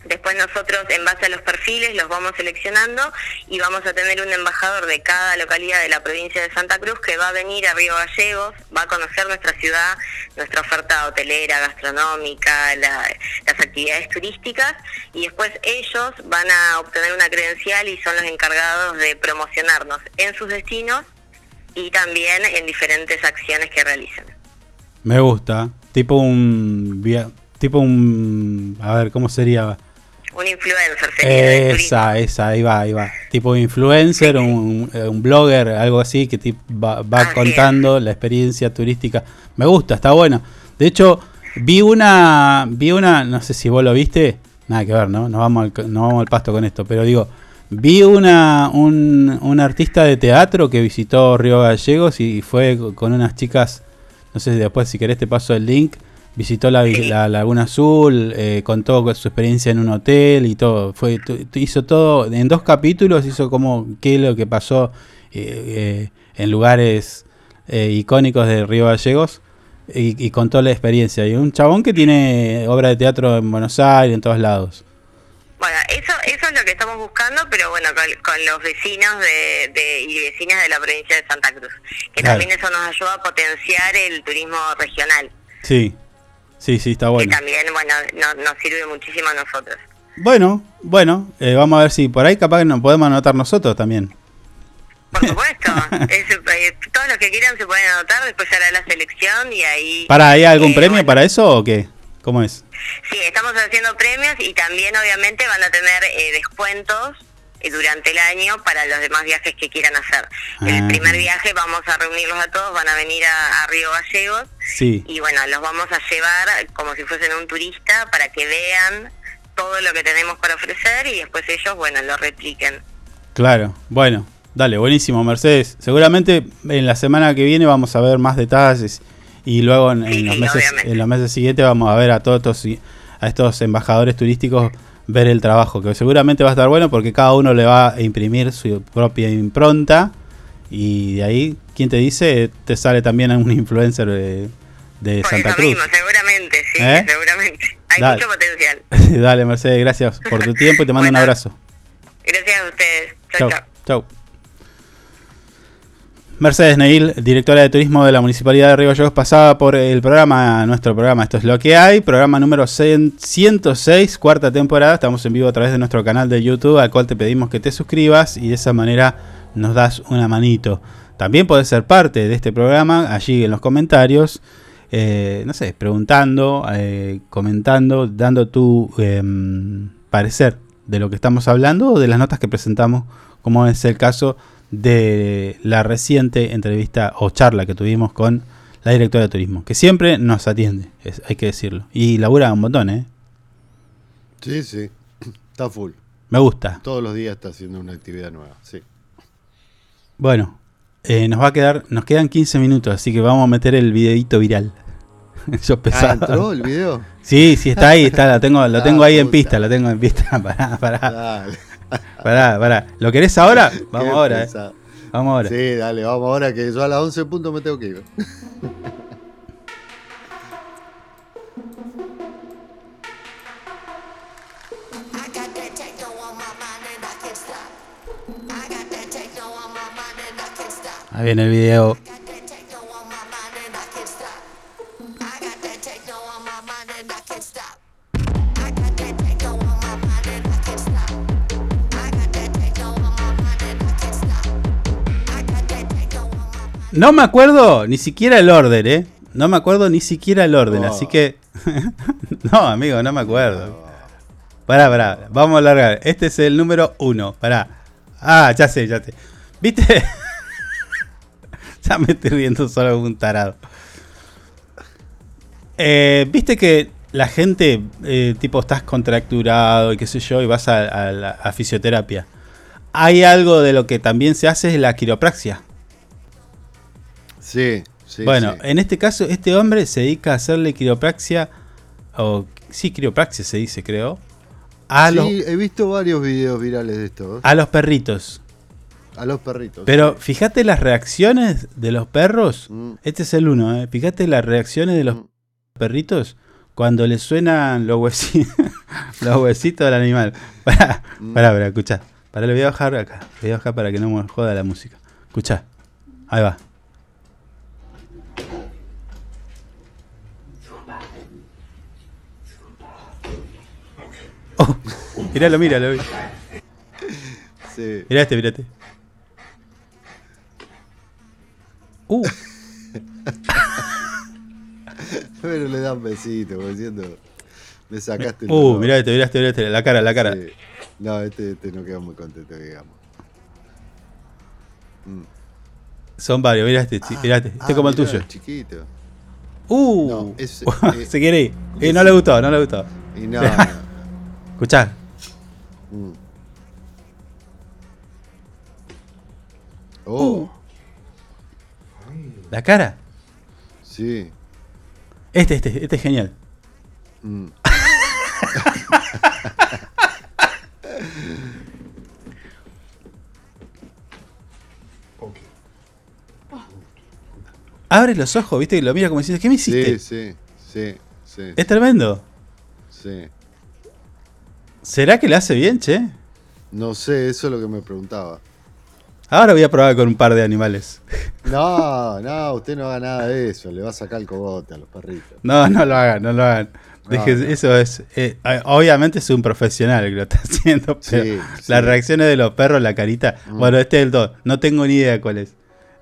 Después nosotros, en base a los perfiles, los vamos seleccionando y vamos a tener un embajador de cada localidad de la provincia de Santa Cruz que va a venir a Río Gallegos, va a conocer nuestra ciudad, nuestra oferta hotelera, gastronómica, la- las actividades turísticas y después ellos van a obtener una credencial y son los encargados de promocionarnos en sus destinos y también en diferentes acciones que realicen.
Me gusta. Tipo un. Tipo un. A ver, ¿cómo sería?
Un influencer sería.
Esa, esa, ahí va, ahí va. Tipo influencer, un, un blogger, algo así, que tip- va, va contando la experiencia turística. Me gusta, está bueno. De hecho, vi una, vi una, no sé si vos lo viste, Nada que ver, ¿no? No vamos al, vamos al pasto con esto. Pero digo, vi una, un, un artista de teatro que visitó Río Gallegos y fue con unas chicas, no sé si después si querés te paso el link, visitó la, la Laguna Azul, eh, contó su experiencia en un hotel y todo. Fue, hizo todo, en dos capítulos hizo como qué es lo que pasó eh, eh, en lugares eh, icónicos de Río Gallegos y, y contó la experiencia. Y un chabón que tiene obra de teatro en Buenos Aires, en todos lados.
Bueno, eso, eso es lo que estamos buscando, pero bueno, con, con los vecinos de, de- y vecinas de la provincia de Santa Cruz, que
Claro.
también eso nos ayuda a potenciar el turismo regional,
Sí, sí, sí, está bueno.
que también, bueno, no- nos sirve muchísimo a nosotros.
Bueno, bueno, eh, vamos a ver si por ahí capaz que nos podemos anotar nosotros también.
Por supuesto, [LAUGHS] es, eh, todos los que quieran se pueden anotar, después hará la selección y ahí...
¿Para hay algún
eh,
premio para eso o qué? ¿Cómo es?
Sí, estamos haciendo premios y también obviamente van a tener eh, descuentos durante el año para los demás viajes que quieran hacer. El
Ah.
primer viaje vamos a reunirlos a todos, van a venir a, a Río Gallegos
Sí,
y bueno, los vamos a llevar como si fuesen un turista para que vean todo lo que tenemos para ofrecer y después ellos, bueno, lo repliquen.
claro. Bueno, dale, buenísimo, Mercedes. Seguramente en la semana que viene vamos a ver más detalles y luego en, en los, meses, en los meses siguientes vamos a ver a todos estos, a estos embajadores turísticos ver el trabajo, que seguramente va a estar bueno porque cada uno le va a imprimir su propia impronta y de ahí, ¿quién te dice? Te sale también un [LAUGHS] influencer de, de
Por
Santa
eso
Cruz.
mismo, seguramente, sí,
¿Eh?
seguramente. Hay
Dale.
mucho potencial. [LAUGHS]
Dale, Mercedes, gracias por tu tiempo y te mando un abrazo.
Gracias a ustedes.
Chau,
Chau, chau.
Mercedes Neil, directora de turismo de la Municipalidad de Río Gallegos, pasaba por el programa, nuestro programa Esto es lo que hay, programa número 100 106, cuarta temporada. Estamos en vivo a través de nuestro canal de YouTube, al cual te pedimos que te suscribas y de esa manera nos das una manito. También podés ser parte de este programa allí en los comentarios, eh, no sé, preguntando, eh, comentando, dando tu em, parecer de lo que estamos hablando o de las notas que presentamos, como es el caso la reciente entrevista o charla que tuvimos con la directora de turismo, que siempre nos atiende, es- hay que decirlo. Y labura un montón, ¿eh?
Sí, sí. [CLEARS THROAT] Está full.
Me gusta.
Todos los días está haciendo una actividad nueva, sí.
Bueno, eh, nos va a quedar, nos quedan 15 minutos, así que vamos a meter el videito viral. [LAUGHS] Yo pesado.
Ah, ¿entró el video?
Sí, sí, está ahí, está, lo tengo, lo
Ah,
tengo ahí en pista, lo tengo en pista. [LAUGHS] Pará, pará.
Dale.
Pará, pará. ¿Lo querés ahora? [LAUGHS] Vamos
Qué
ahora, eh. Vamos ahora.
Sí, dale, vamos ahora que yo a las 11 puntos me tengo que ir.
Ahí viene el video. No me acuerdo ni siquiera el orden, ¿eh? No me acuerdo ni siquiera el orden,
Oh.
así que... [LAUGHS] no, amigo, no me acuerdo. Pará, pará, vamos a largar. Este es el número uno, pará. Ah, ya sé, ya sé. ¿Viste? [LAUGHS] ya me estoy riendo solo un tarado. Eh, Viste que la gente, eh, tipo, estás contracturado y qué sé yo, y vas a, a a fisioterapia. Hay algo de lo que también se hace es la quiropraxia.
Sí, sí.
bueno,
sí.
en este caso, este hombre se dedica a hacerle quiropraxia, o sí, quiropraxia se dice, creo, a,
Sí,
los,
he visto varios videos virales de esto.
a los perritos.
A los perritos.
Pero fíjate las reacciones de los perros.
Mm.
Este es el uno, ¿eh? Fíjate las reacciones de los perritos cuando le suenan los huesitos, [LAUGHS] los huesitos del animal. [LAUGHS] Pará,
Mm.
pará, pará, escuchá. Pará, le voy a bajar acá. Le voy a bajar para que no me joda la música. Escuchá. Ahí va. Oh, míralo, míralo.
Sí.
Mirá este, mirá este. Uh. [LAUGHS]
Pero le dan besito, como diciendo. Me sacaste el
Uh, mirá este, mirá este, mirá este. La cara, la cara.
Sí. No, este, este no queda muy contento, digamos. Mm.
Son varios, mirá este, mirá este. Este
Ah,
como el
mirá,
tuyo.
chiquito.
Uh.
No, ese- [LAUGHS] eh,
Se quiere ir. Eh, no le gustó, no le gustó.
Y no, Mm. Oh,
La cara.
sí.
Este, este, este es genial.
Mm. [LAUGHS]
Abre los ojos, viste, y lo mira como diciendo, ¿qué me hiciste?
Sí, sí, sí, sí.
Es tremendo.
Sí.
¿Será que le hace bien, che?
No sé, eso es lo que me preguntaba.
Ahora voy a probar con un par de animales. [LAUGHS]
No, no, usted no haga nada de eso. Le va a sacar el cogote a los perritos.
No, no lo hagan, no lo hagan. Deje-
no.
Eso es. eh, obviamente es un profesional que lo está [LAUGHS] haciendo, pero
Sí,
las
sí.
reacciones de los perros, la carita.
Mm.
Bueno, este es el 2. No tengo ni idea cuál es.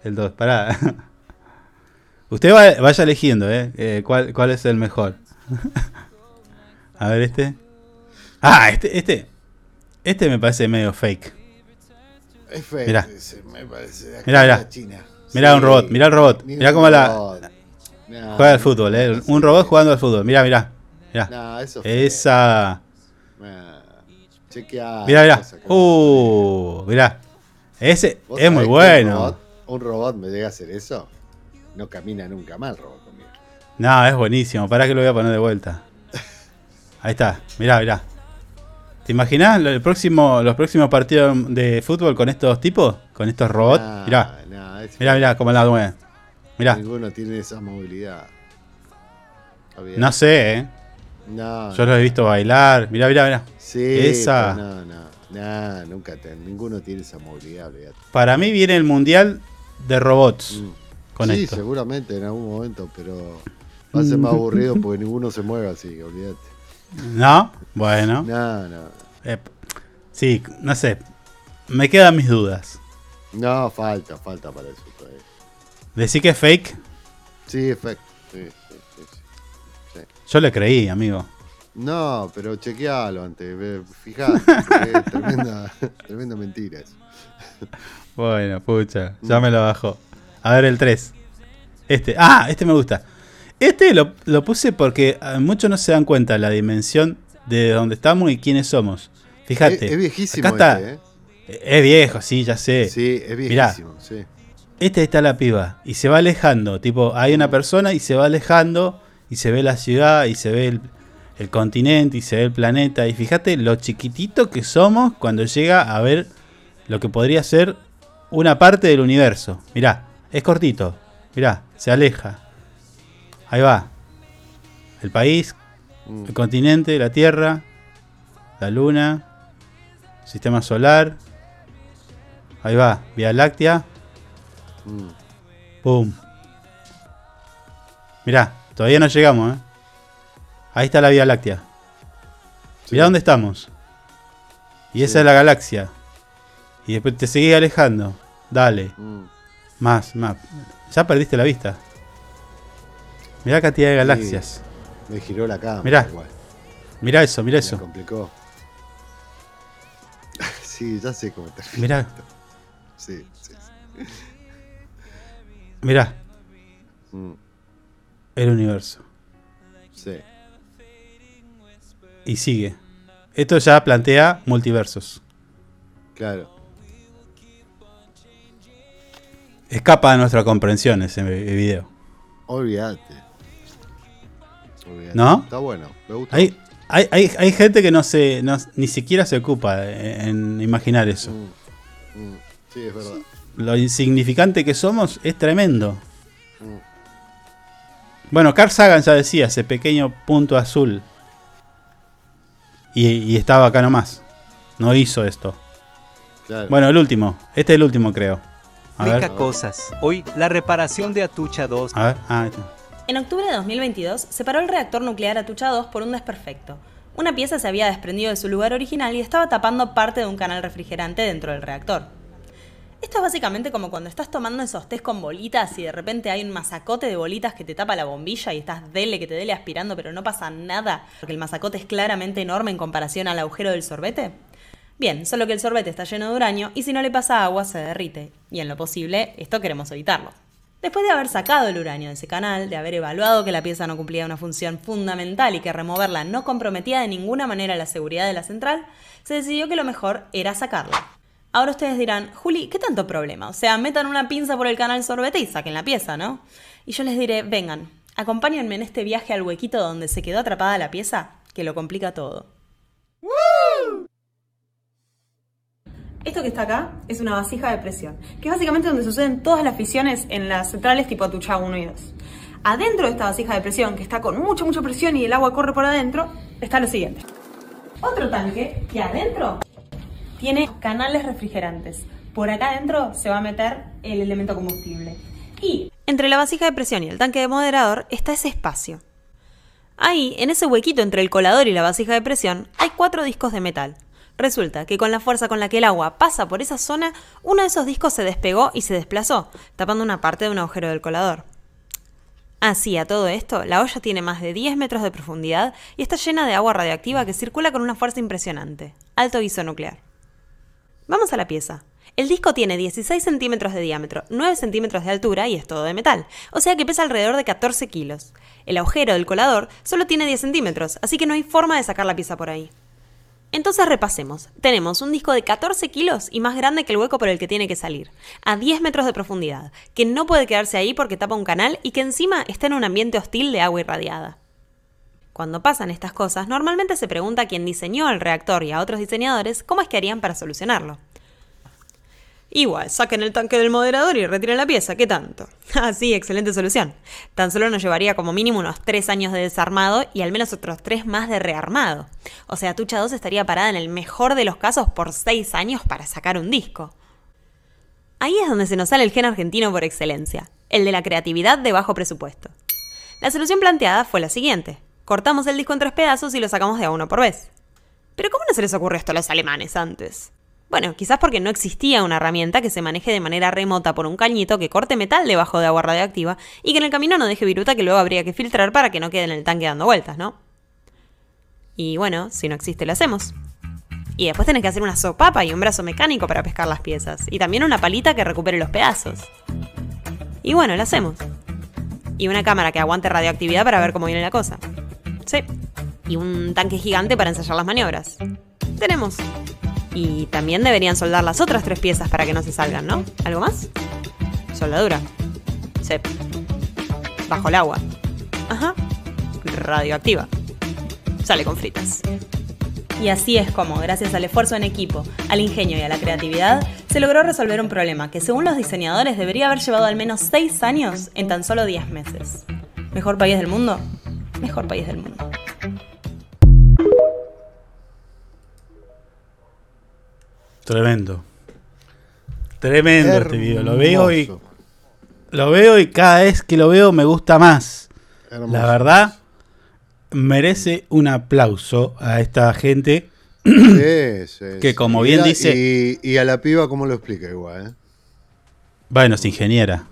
El 2, pará. [LAUGHS] Usted va- vaya eligiendo, ¿eh? Eh, ¿cuál, ¿Cuál es el mejor? A ver, este. Ah, este, este. Este me parece medio fake.
Es feo.
Mirá.
ese, me parece acá
Mirá, mirá.
China.
Mirá
Sí,
un robot, mirá el robot. Mirá cómo la.
No,
Juega al fútbol, ¿eh?
no,
Un robot jugando al fútbol. Mirá, mirá. Mirá.
No, eso.
Esa.
Chequeá.
Mirá, mirá. Uh, mirá. Ese
¿Vos
es muy
Un
bueno.
robot, un robot me llega a hacer eso. No camina nunca el robot conmigo.
No, es buenísimo. Para que lo voy a poner de vuelta. Ahí está. Mirá, mirá. ¿Te imaginas el próximo, los próximos partidos de fútbol con estos tipos? Con estos robots.
Nah,
mirá.
nah, es
Mirá, mirá cómo la mueve. Mirá.
Ninguno tiene esa movilidad.
No sé, ¿eh?
No,
Yo los he visto bailar. Mirá, mirá, mirá.
Sí,
Esa.
no, no. Nah, nunca te, ninguno tiene esa movilidad, olvidate.
Para mí viene el mundial de robots. Con
Mm. sí,
esto.
seguramente en algún momento, pero va a ser más [LAUGHS] aburrido porque ninguno se mueve así, olvídate.
¿No? Bueno.
No, no.
Eh, sí, no sé. Me quedan mis dudas.
No, falta, falta para eso todavía.
Decir que es fake,
Sí, sí. Sí.
yo le creí, amigo.
No, pero chequealo antes, fijate, es tremenda, [LAUGHS] tremenda mentira eso.
Bueno, pucha, ya
Mm.
me lo bajó. A ver el 3. Este, ah, este me gusta. Este lo, lo puse porque ah, muchos no se dan cuenta la dimensión de dónde estamos y quiénes somos. Fíjate.
Es, es viejísimo
acá está.
este, ¿eh?
Es viejo, sí, ya sé.
Sí, es
Mirá,
viejísimo, sí.
este está la piba y se va alejando. Tipo, hay una persona y se va alejando y se ve la ciudad y se ve el, el continente y se ve el planeta. Y fíjate lo chiquitito que somos cuando llega a ver lo que podría ser una parte del universo. Mirá, es cortito. Mirá, se aleja. Ahí va. El país,
Mm.
el continente, la Tierra, la Luna, sistema solar. Ahí va, Vía Láctea.
Mm.
Pum. Mirá, todavía no llegamos, ¿eh? Ahí está la Vía Láctea. Mirá dónde estamos. Y esa es la galaxia. Y después te seguís alejando. Dale.
Mm.
Más, más. Ya perdiste la vista. Mirá la cantidad de galaxias.
Me giró la cámara.
Mirá.
igual.
Mirá eso, mirá
Me
eso.
complicó. [LAUGHS] Sí, ya sé cómo termina.
Mirá,
Sí, sí. sí.
mirá.
Mm,
El universo.
sí.
Y sigue. Esto ya plantea multiversos.
Claro.
Escapa de nuestra comprensión ese video.
Olvídate.
¿No?
Está bueno. Me gusta.
Hay, hay, hay, hay gente que no se, no- ni siquiera se ocupa en, en imaginar eso.
Mm, sí, es verdad.
Lo insignificante que somos es tremendo.
Mm,
Bueno, Carl Sagan ya decía, ese pequeño punto azul. Y, y estaba acá nomás. No hizo esto.
claro.
Bueno, el último. Este es el último, creo. A ver.
cosas. Hoy, la reparación de Atucha 2.
A ver. Ah, ahí está.
En octubre de 2022 se paró el reactor nuclear Atucha 2 por un desperfecto. Una pieza se había desprendido de su lugar original y estaba tapando parte de un canal refrigerante dentro del reactor. Esto es básicamente como cuando estás tomando esos tés con bolitas y de repente hay un masacote de bolitas que te tapa la bombilla y estás dele que te dele aspirando pero no pasa nada porque el masacote es claramente enorme en comparación al agujero del sorbete. Bien, solo que el sorbete está lleno de uranio y si no le pasa agua se derrite. Y en lo posible, esto queremos evitarlo. Después de haber sacado el uranio de ese canal, de haber evaluado que la pieza no cumplía una función fundamental y que removerla no comprometía de ninguna manera la seguridad de la central, se decidió que lo mejor era sacarla. Ahora ustedes dirán, Juli, ¿qué tanto problema? O sea, metan una pinza por el canal sorbete y saquen la pieza, ¿no? Y yo les diré, vengan, acompáñenme en este viaje al huequito donde se quedó atrapada la pieza, que lo complica todo. Esto que está acá es una vasija de presión, que es básicamente donde suceden todas las fisiones en las centrales tipo Atucha 1 y 2. Adentro de esta vasija de presión, que está con mucha, mucha presión y el agua corre por adentro, está lo siguiente. Otro tanque que adentro tiene canales refrigerantes. Por acá adentro se va a meter el elemento combustible. Y entre la vasija de presión y el tanque de moderador está ese espacio. Ahí, en ese huequito entre el colador y la vasija de presión, hay cuatro discos de metal. Resulta que con la fuerza con la que el agua pasa por esa zona, uno de esos discos se despegó y se desplazó, tapando una parte de un agujero del colador. Así, a todo esto, la olla tiene más de 10 metros de profundidad y está llena de agua radioactiva que circula con una fuerza impresionante. Alto guiso nuclear. Vamos a la pieza. El disco tiene 16 centímetros de diámetro, 9 centímetros de altura y es todo de metal, o sea que pesa alrededor de 14 kilos. El agujero del colador solo tiene 10 centímetros, así que no hay forma de sacar la pieza por ahí. Entonces repasemos. Tenemos un disco de 14 kilos y más grande que el hueco por el que tiene que salir, a 10 metros de profundidad, que no puede quedarse ahí porque tapa un canal y que encima está en un ambiente hostil de agua irradiada. Cuando pasan estas cosas, normalmente se pregunta a quien diseñó el reactor y a otros diseñadores cómo es que harían para solucionarlo. Igual, saquen el tanque del moderador y retiren la pieza, ¿qué tanto? [LAUGHS] Ah, sí, excelente solución. Tan solo nos llevaría como mínimo unos 3 años de desarmado y al menos otros 3 más de rearmado. O sea, Tucha 2 estaría parada en el mejor de los casos por 6 años para sacar un disco. Ahí es donde se nos sale el gen argentino por excelencia, el de la creatividad de bajo presupuesto. La solución planteada fue la siguiente. Cortamos el disco en tres pedazos y lo sacamos de a uno por vez. Pero ¿cómo no se les ocurrió esto a los alemanes antes? Bueno, quizás porque no existía una herramienta que se maneje de manera remota por un cañito que corte metal debajo de agua radioactiva y que en el camino no deje viruta que luego habría que filtrar para que no quede en el tanque dando vueltas, ¿no? Y bueno, si no existe, lo hacemos. Y después tenés que hacer una sopapa y un brazo mecánico para pescar las piezas. Y también una palita que recupere los pedazos. Y bueno, lo hacemos. Y una cámara que aguante radioactividad para ver cómo viene la cosa. Sí. Y un tanque gigante para ensayar las maniobras. Tenemos. Y también deberían soldar las otras tres piezas para que no se salgan, ¿no? ¿Algo más? Soldadura. Sí. Bajo el agua. Ajá. Radioactiva. Sale con fritas. Y así es como, gracias al esfuerzo en equipo, al ingenio y a la creatividad, se logró resolver un problema que según los diseñadores debería haber llevado al menos 6 años en tan solo 10 meses. ¿Mejor país del mundo? Mejor país del mundo.
Tremendo. Tremendo este video. Lo veo y. Lo veo y cada vez que lo veo me gusta más.
Hermoso.
La verdad, merece un aplauso a esta gente.
Sí, sí,
Que como
Y
bien dice-
Y, y a la piba, ¿cómo lo explica igual? eh?
Bueno, es ingeniera.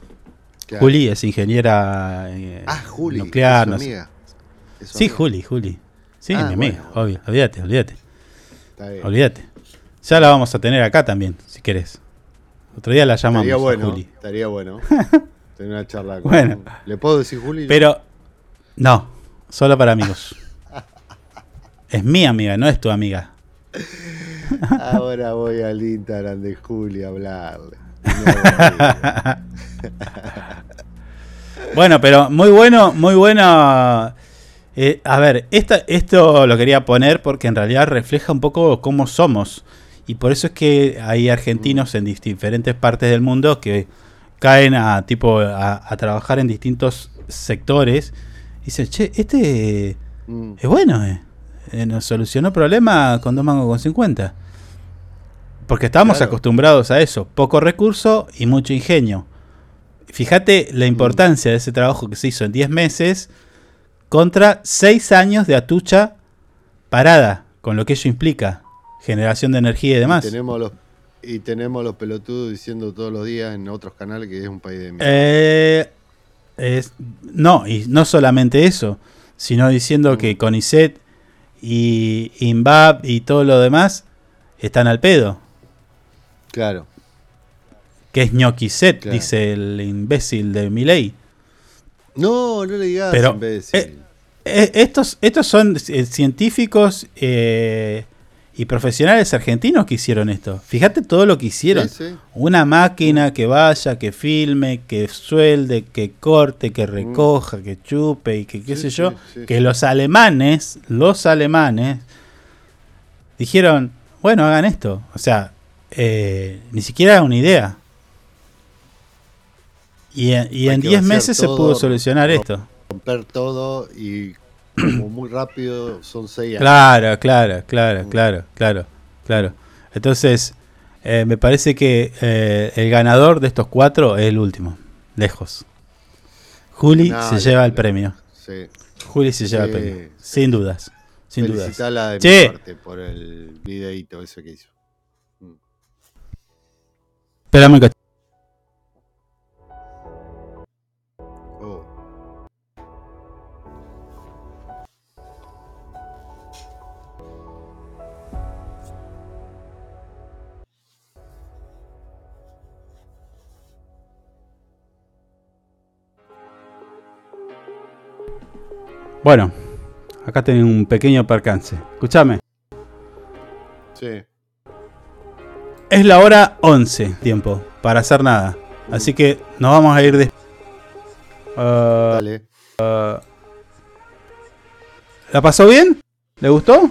Claro.
Juli es ingeniera eh,
Ah, Juli.
nuclear.
es
no
amiga.
Sí,
amiga.
Juli, Juli. Sí,
Ah,
mi amiga,
bueno.
obvio. Olvídate, olvídate. Olvídate. Ya la vamos a tener acá también, si querés. Otro día la llamamos
Estaría
a. Juli.
Estaría bueno. [LAUGHS] tener una charla con
Bueno.
¿Le puedo decir Juli?
Pero, no, solo para amigos. [LAUGHS] es mi amiga, no es tu amiga. [LAUGHS]
Ahora voy al Instagram de Juli a hablarle.
Bueno, pero muy bueno, muy bueno. Eh, a ver, esta, esto lo quería poner porque en realidad refleja un poco cómo somos. Y por eso es que hay argentinos en diferentes partes del mundo que caen a tipo a, a trabajar en distintos sectores. Y dicen, che, este
Mm.
es bueno, eh. Eh, nos solucionó problema con dos mangos con 50. Porque
Claro.
acostumbrados a eso, poco recurso y mucho ingenio. Fíjate la importancia de ese trabajo que se hizo en 10 meses contra 6 años de atucha parada, con lo que ello implica, generación de energía y demás.
Y tenemos los y tenemos los pelotudos diciendo todos los días en otros canales que es un país de mierda.
Eh, es- no, y no solamente eso, sino diciendo que CONICET y INVAP y todo lo demás están al pedo.
Claro.
que es ñoqui set,
Claro.
dice el imbécil de Milei.
No, no le digas
Pero
imbécil.
eh, eh, estos, estos son científicos eh, y profesionales argentinos que hicieron esto. Fíjate todo lo que hicieron.
Sí, sí.
Una máquina que vaya, que filme, que suelde, que corte, que recoja, que chupe y que qué
Sí,
sé yo. que los alemanes, los alemanes, dijeron, bueno, hagan esto. O sea, eh, ni siquiera era una idea. Y, en- y
Hay
en
que
10
vaciar
meses se pudo solucionar esto.
Romper todo y como muy rápido son seis años.
Claro, claro, claro, claro, claro, claro. Entonces, eh, me parece que eh, el ganador de estos cuatro es el último, lejos. Juli
No,
se
le-
lleva el premio.
sí.
Juli se lleva el
Sí,
premio, sin dudas, sin dudas.
De mi parte por el videíto ese que hizo. Mm.
espérame un Bueno, acá tengo un pequeño percance. Escúchame.
Sí.
Es la hora 11 tiempo para hacer nada. Así que nos vamos a ir de... Ah,
Dale.
ah, ¿La pasó bien? ¿Le gustó?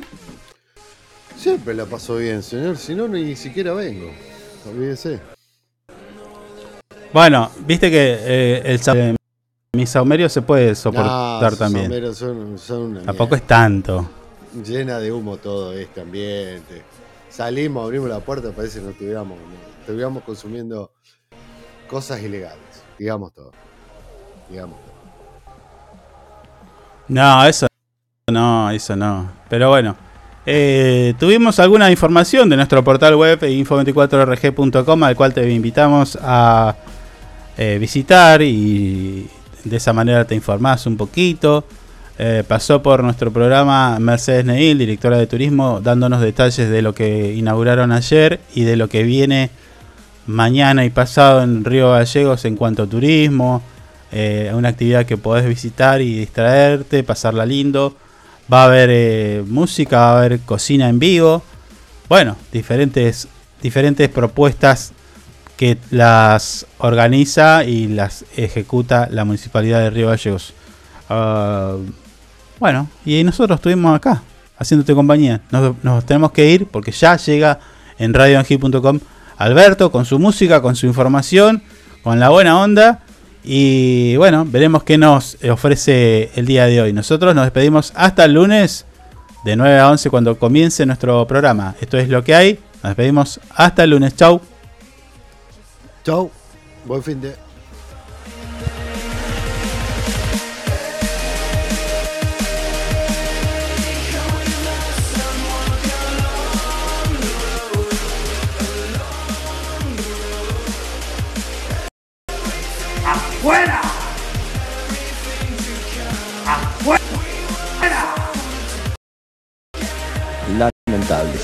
Siempre la paso bien, señor. Si no, ni siquiera vengo. Olvídese.
Bueno, viste que eh, el sa- eh, mi saumerio se puede soportar
No,
también.
sombreros Son, son una
Tampoco es tanto.
Llena de humo todo este ambiente. Salimos, abrimos la puerta, parece que no estuviéramos, no, estuviéramos consumiendo cosas ilegales. Digamos todo. Digamos todo.
No, eso no, eso no. Pero bueno, eh, tuvimos alguna información de nuestro portal web info24rg.com al cual te invitamos a eh, visitar y de esa manera te informás un poquito. Eh, pasó por nuestro programa Mercedes Neil, directora de turismo, dándonos detalles de lo que inauguraron ayer y de lo que viene mañana y pasado en Río Gallegos en cuanto a turismo, eh, una actividad que podés visitar y distraerte, pasarla lindo. Va a haber eh, música, va a haber cocina en vivo. Bueno, diferentes, diferentes propuestas que las organiza y las ejecuta la Municipalidad de Río Gallegos. Ah, bueno, y nosotros estuvimos acá, haciéndote compañía. Nos, nos tenemos que ir porque ya llega en radioangi.com Alberto con su música, con su información, con la buena onda. Y bueno, veremos qué nos ofrece el día de hoy. Nosotros nos despedimos hasta el lunes de 9 a 11 cuando comience nuestro programa. Esto es lo que hay. Nos despedimos hasta el lunes. Chau.
Chau. Buen fin de.
¡Afuera! ¡Afuera!
Lamentables.